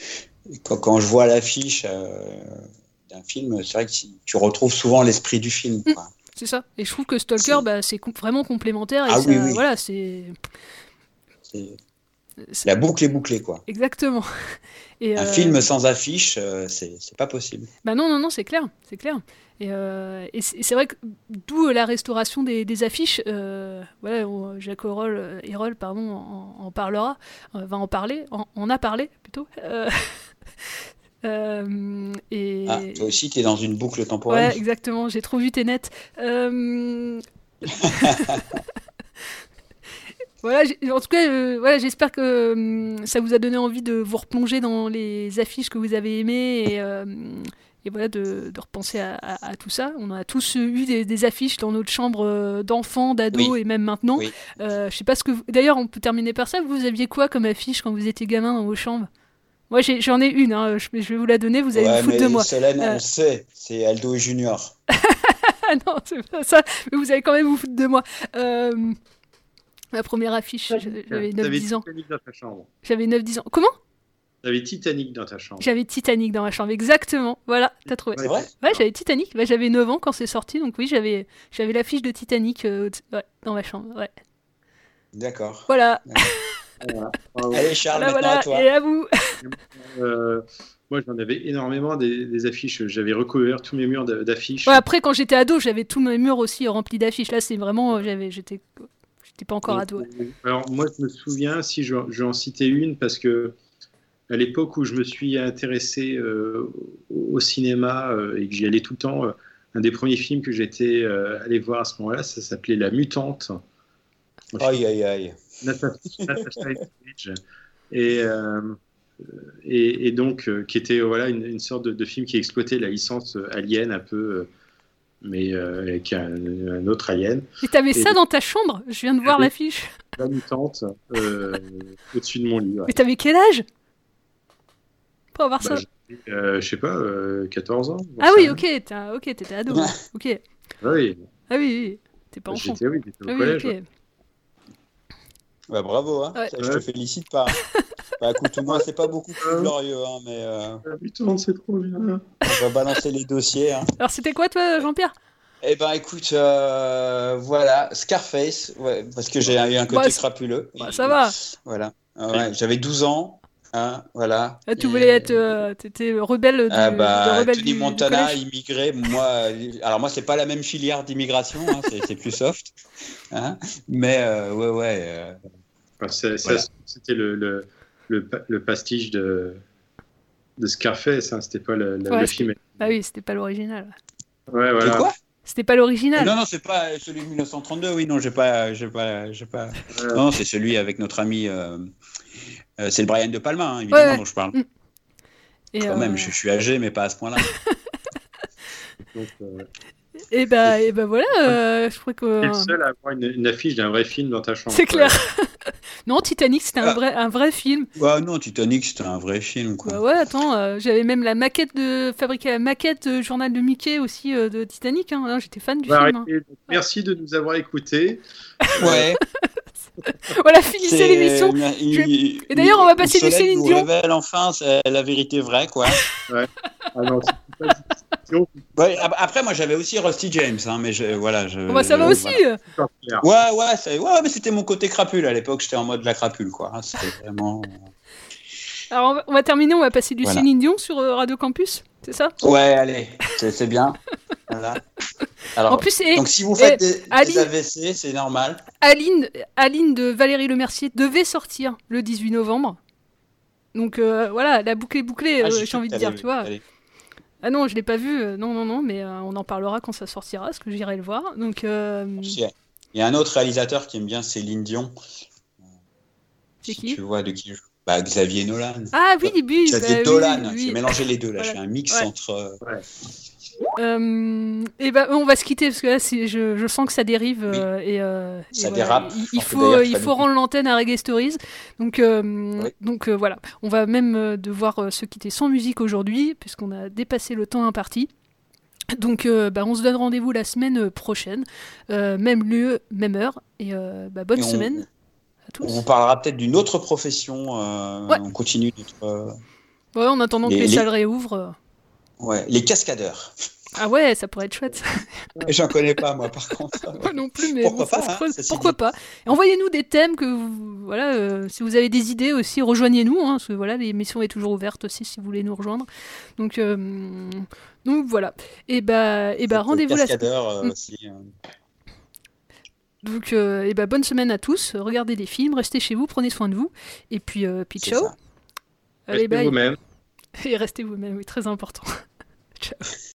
quand, quand je vois l'affiche euh, d'un film, c'est vrai que tu retrouves souvent l'esprit du film. quoi. C'est ça. Et je trouve que Stalker, bah, c'est com- vraiment complémentaire. Et Ah ça, oui, oui. Voilà, c'est. La boucle est bouclée, quoi. Exactement. Et, Un euh, film sans affiche, euh, c'est pas possible. Bah non, non, non, c'est clair, c'est clair. Et, euh, et c'est vrai que d'où la restauration des, des affiches, voilà, on- Jacques Erol, Erol, pardon, en, en parlera, va en parler, en, en a parlé plutôt. Euh, euh, et... Ah, toi aussi, tu es dans une boucle temporelle. Ouais, exactement, j'ai trop vu Tenet. Euh... Voilà, en tout cas, euh, voilà, j'espère que hum, ça vous a donné envie de vous replonger dans les affiches que vous avez aimées et, euh, et voilà, de, de repenser à, à- à tout ça. On a tous eu des, des affiches dans notre chambre euh, d'enfants, d'ados Oui. et même maintenant. Oui. Euh, je sais pas ce que. vous- D'ailleurs, on peut terminer par ça. Vous aviez quoi comme affiche quand vous étiez gamin dans vos chambres? Moi, j'en ai une. hein, je, je vais vous la donner. Vous allez Ouais, vous foutre mais de moi. Solène, Euh, on sait, c'est Aldo et Junior. ah non, c'est pas ça. Mais vous allez quand même vous foutre de moi. Euh, ma première affiche, j'avais T'avais 9-10 ans. Titanic dans ta chambre. J'avais 9-10 ans. Comment? T'avais Titanic dans ta chambre. J'avais Titanic dans ma chambre, exactement. Voilà, t'as trouvé. C'est vrai? Ouais, j'avais Titanic. Bah, j'avais 9 ans quand c'est sorti, donc oui, j'avais j'avais l'affiche de Titanic euh, ouais, dans ma chambre. Ouais. D'accord. Voilà. Allez, Charles, Voilà, maintenant voilà, à toi. et à vous. Euh, moi, j'en avais énormément des, des affiches. J'avais recouvert tous mes murs d'a- d'affiches. Ouais, après, quand j'étais ado, j'avais tous mes murs aussi remplis d'affiches. Là, c'est vraiment, euh, j'avais, j'étais, j'étais pas encore ado. Alors moi, je me souviens, si je, je vais en citer une, parce que à l'époque où je me suis intéressé euh, au au cinéma euh, et que j'y allais tout le temps, euh, un des premiers films que j'étais euh, allé voir à ce moment-là, ça s'appelait La Mutante. Aïe, aïe, aïe. Natasha Natasha. Et, euh, et, et donc, euh, qui était voilà, une, une sorte de, de film qui exploitait la licence euh, Alien un peu, euh, mais euh, avec un, un autre Alien. Et t'avais Et ça dans ta chambre? Je viens de voir Oui. l'affiche. La Mutante euh, au-dessus de mon lit. ouais. Mais t'avais quel âge? Pour avoir Bah, ça euh, je sais pas, euh, 14 ans. Ah oui, ok, t'étais ado. Ok. Oui, Ah oui, oui, t'es pas Bah, enfant. j'étais- oui, j'étais au Ah oui, collège, ok. ouais. Ouais, bravo, hein. Ouais. Je te félicite pas. bah écoute, moi, c'est pas beaucoup plus glorieux, hein, mais euh, La Mutante, c'est trop bien. on va balancer les dossiers. Hein. Alors, c'était quoi, toi, Jean-Pierre? Eh ben écoute, euh, voilà, Scarface, ouais, parce que j'ai eu un côté Bah, c'est- crapuleux. Bah, ça va. Voilà, Ah ouais, j'avais 12 ans, hein, voilà. Ah, Tu Et- voulais être. euh, T'étais rebelle du, Ah bah, le rebelle Tony du- du Montana, collège. immigré, moi, euh, alors moi c'est pas la même filière d'immigration, hein, c'est plus soft, hein, mais euh, ouais ouais. euh, Enfin, Voilà. C'était le, le, le, pa- le pastiche de, de Scarface, hein, c'était pas le, le- Ouais, le c'était- film. Ah oui, c'était pas l'original. Ouais, voilà. De quoi? C'était pas l'original. Non non, c'est pas celui de 1932, oui non, j'ai pas, j'ai pas, j'ai pas. Non, c'est celui avec notre ami, euh, euh, c'est le Brian de Palma, hein, évidemment Ouais, dont je parle. Mm. Et, Quand euh, même, je, je suis âgé, mais pas à ce point-là. Euh, Et bah, et bah voilà, euh, je crois t'es que. le seul à avoir une, une affiche d'un vrai film dans ta chambre. C'est clair. Non, Titanic, c'était un Ah. vrai, un vrai film. Ouais, non, Titanic, c'était un vrai film, quoi. Bah ouais, attends, euh, j'avais même la maquette de fabriquer la maquette de journal de Mickey aussi euh, de Titanic. Hein. J'étais fan du va film. hein. Merci de nous avoir écoutés. Ouais. Voilà, finissez C'est- l'émission. Je- Et d'ailleurs, on va passer du Céline Dion. révèle enfin c'est la vérité vraie, quoi. Ouais. Ah. Ouais, ap- après, moi, j'avais aussi Rusty James, hein, mais je, voilà. Je, Bah, ça va aussi. voilà. euh. Ouais, ouais, ouais, mais c'était mon côté crapule à l'époque. J'étais en mode la crapule, quoi. hein, C'était vraiment. Alors, on va, on va terminer, on va passer du Voilà. Céline Dion sur euh, Radio Campus, c'est ça? Ouais, allez, c'est bien. Voilà. Alors, En plus, et- donc si vous faites et des, AVC, c'est normal. Aline, Aline de Valérie Lemercier devait sortir le 18 novembre. Donc euh, voilà, la boucle est bouclée, Ah, euh, j'ai envie de dire, tu vois. Ah non, je l'ai pas vu, non, non, non, mais euh, on en parlera quand ça sortira, parce que j'irai le voir. Donc, Il y a- un autre réalisateur qui aime bien Céline Dion. c'est qui? tu vois de qui je... Bah, Xavier Nolan. Ah oui, oui, J'ai bah, oui, oui. j'ai mélangé les deux là, Voilà. je fais un mix Ouais. entre. euh, Euh, et ben, on va se quitter parce que là, c'est- je, je sens que ça dérive euh, et, euh, et Ça voilà, dérape. Il, faut, il faut rendre l'antenne à Reggae Stories. Donc, euh, donc euh, voilà, on va même devoir se quitter sans musique aujourd'hui puisqu'on a dépassé le temps imparti. Donc, euh, bah, on se donne rendez-vous la semaine prochaine, euh, même lieu, même heure, et euh, bah, bonne Et on- semaine. On vous parlera peut-être d'une autre profession. euh, Ouais. On continue notre. euh, Ouais, en attendant que Les- les, les- salles réouvrent. euh. Ouais, les cascadeurs. Ah ouais, ça pourrait être chouette. J'en connais pas moi par contre. Moi non plus, mais Pourquoi bon, pas, hein, Pourquoi pas Envoyez-nous des thèmes que vous, voilà, euh, si vous avez des idées aussi, rejoignez-nous, hein, parce que voilà, l'émission est toujours ouverte aussi si vous voulez nous rejoindre. Donc, euh, donc voilà. Et bah, et bah rendez-vous la Cascadeurs euh, Mm. aussi. Donc, euh, et bah, bonne semaine à tous. Regardez des films, restez chez vous, prenez soin de vous. Et puis, euh, puis ciao. Allez, Restez bye. vous-même. Et restez vous-même, oui, très important. ciao.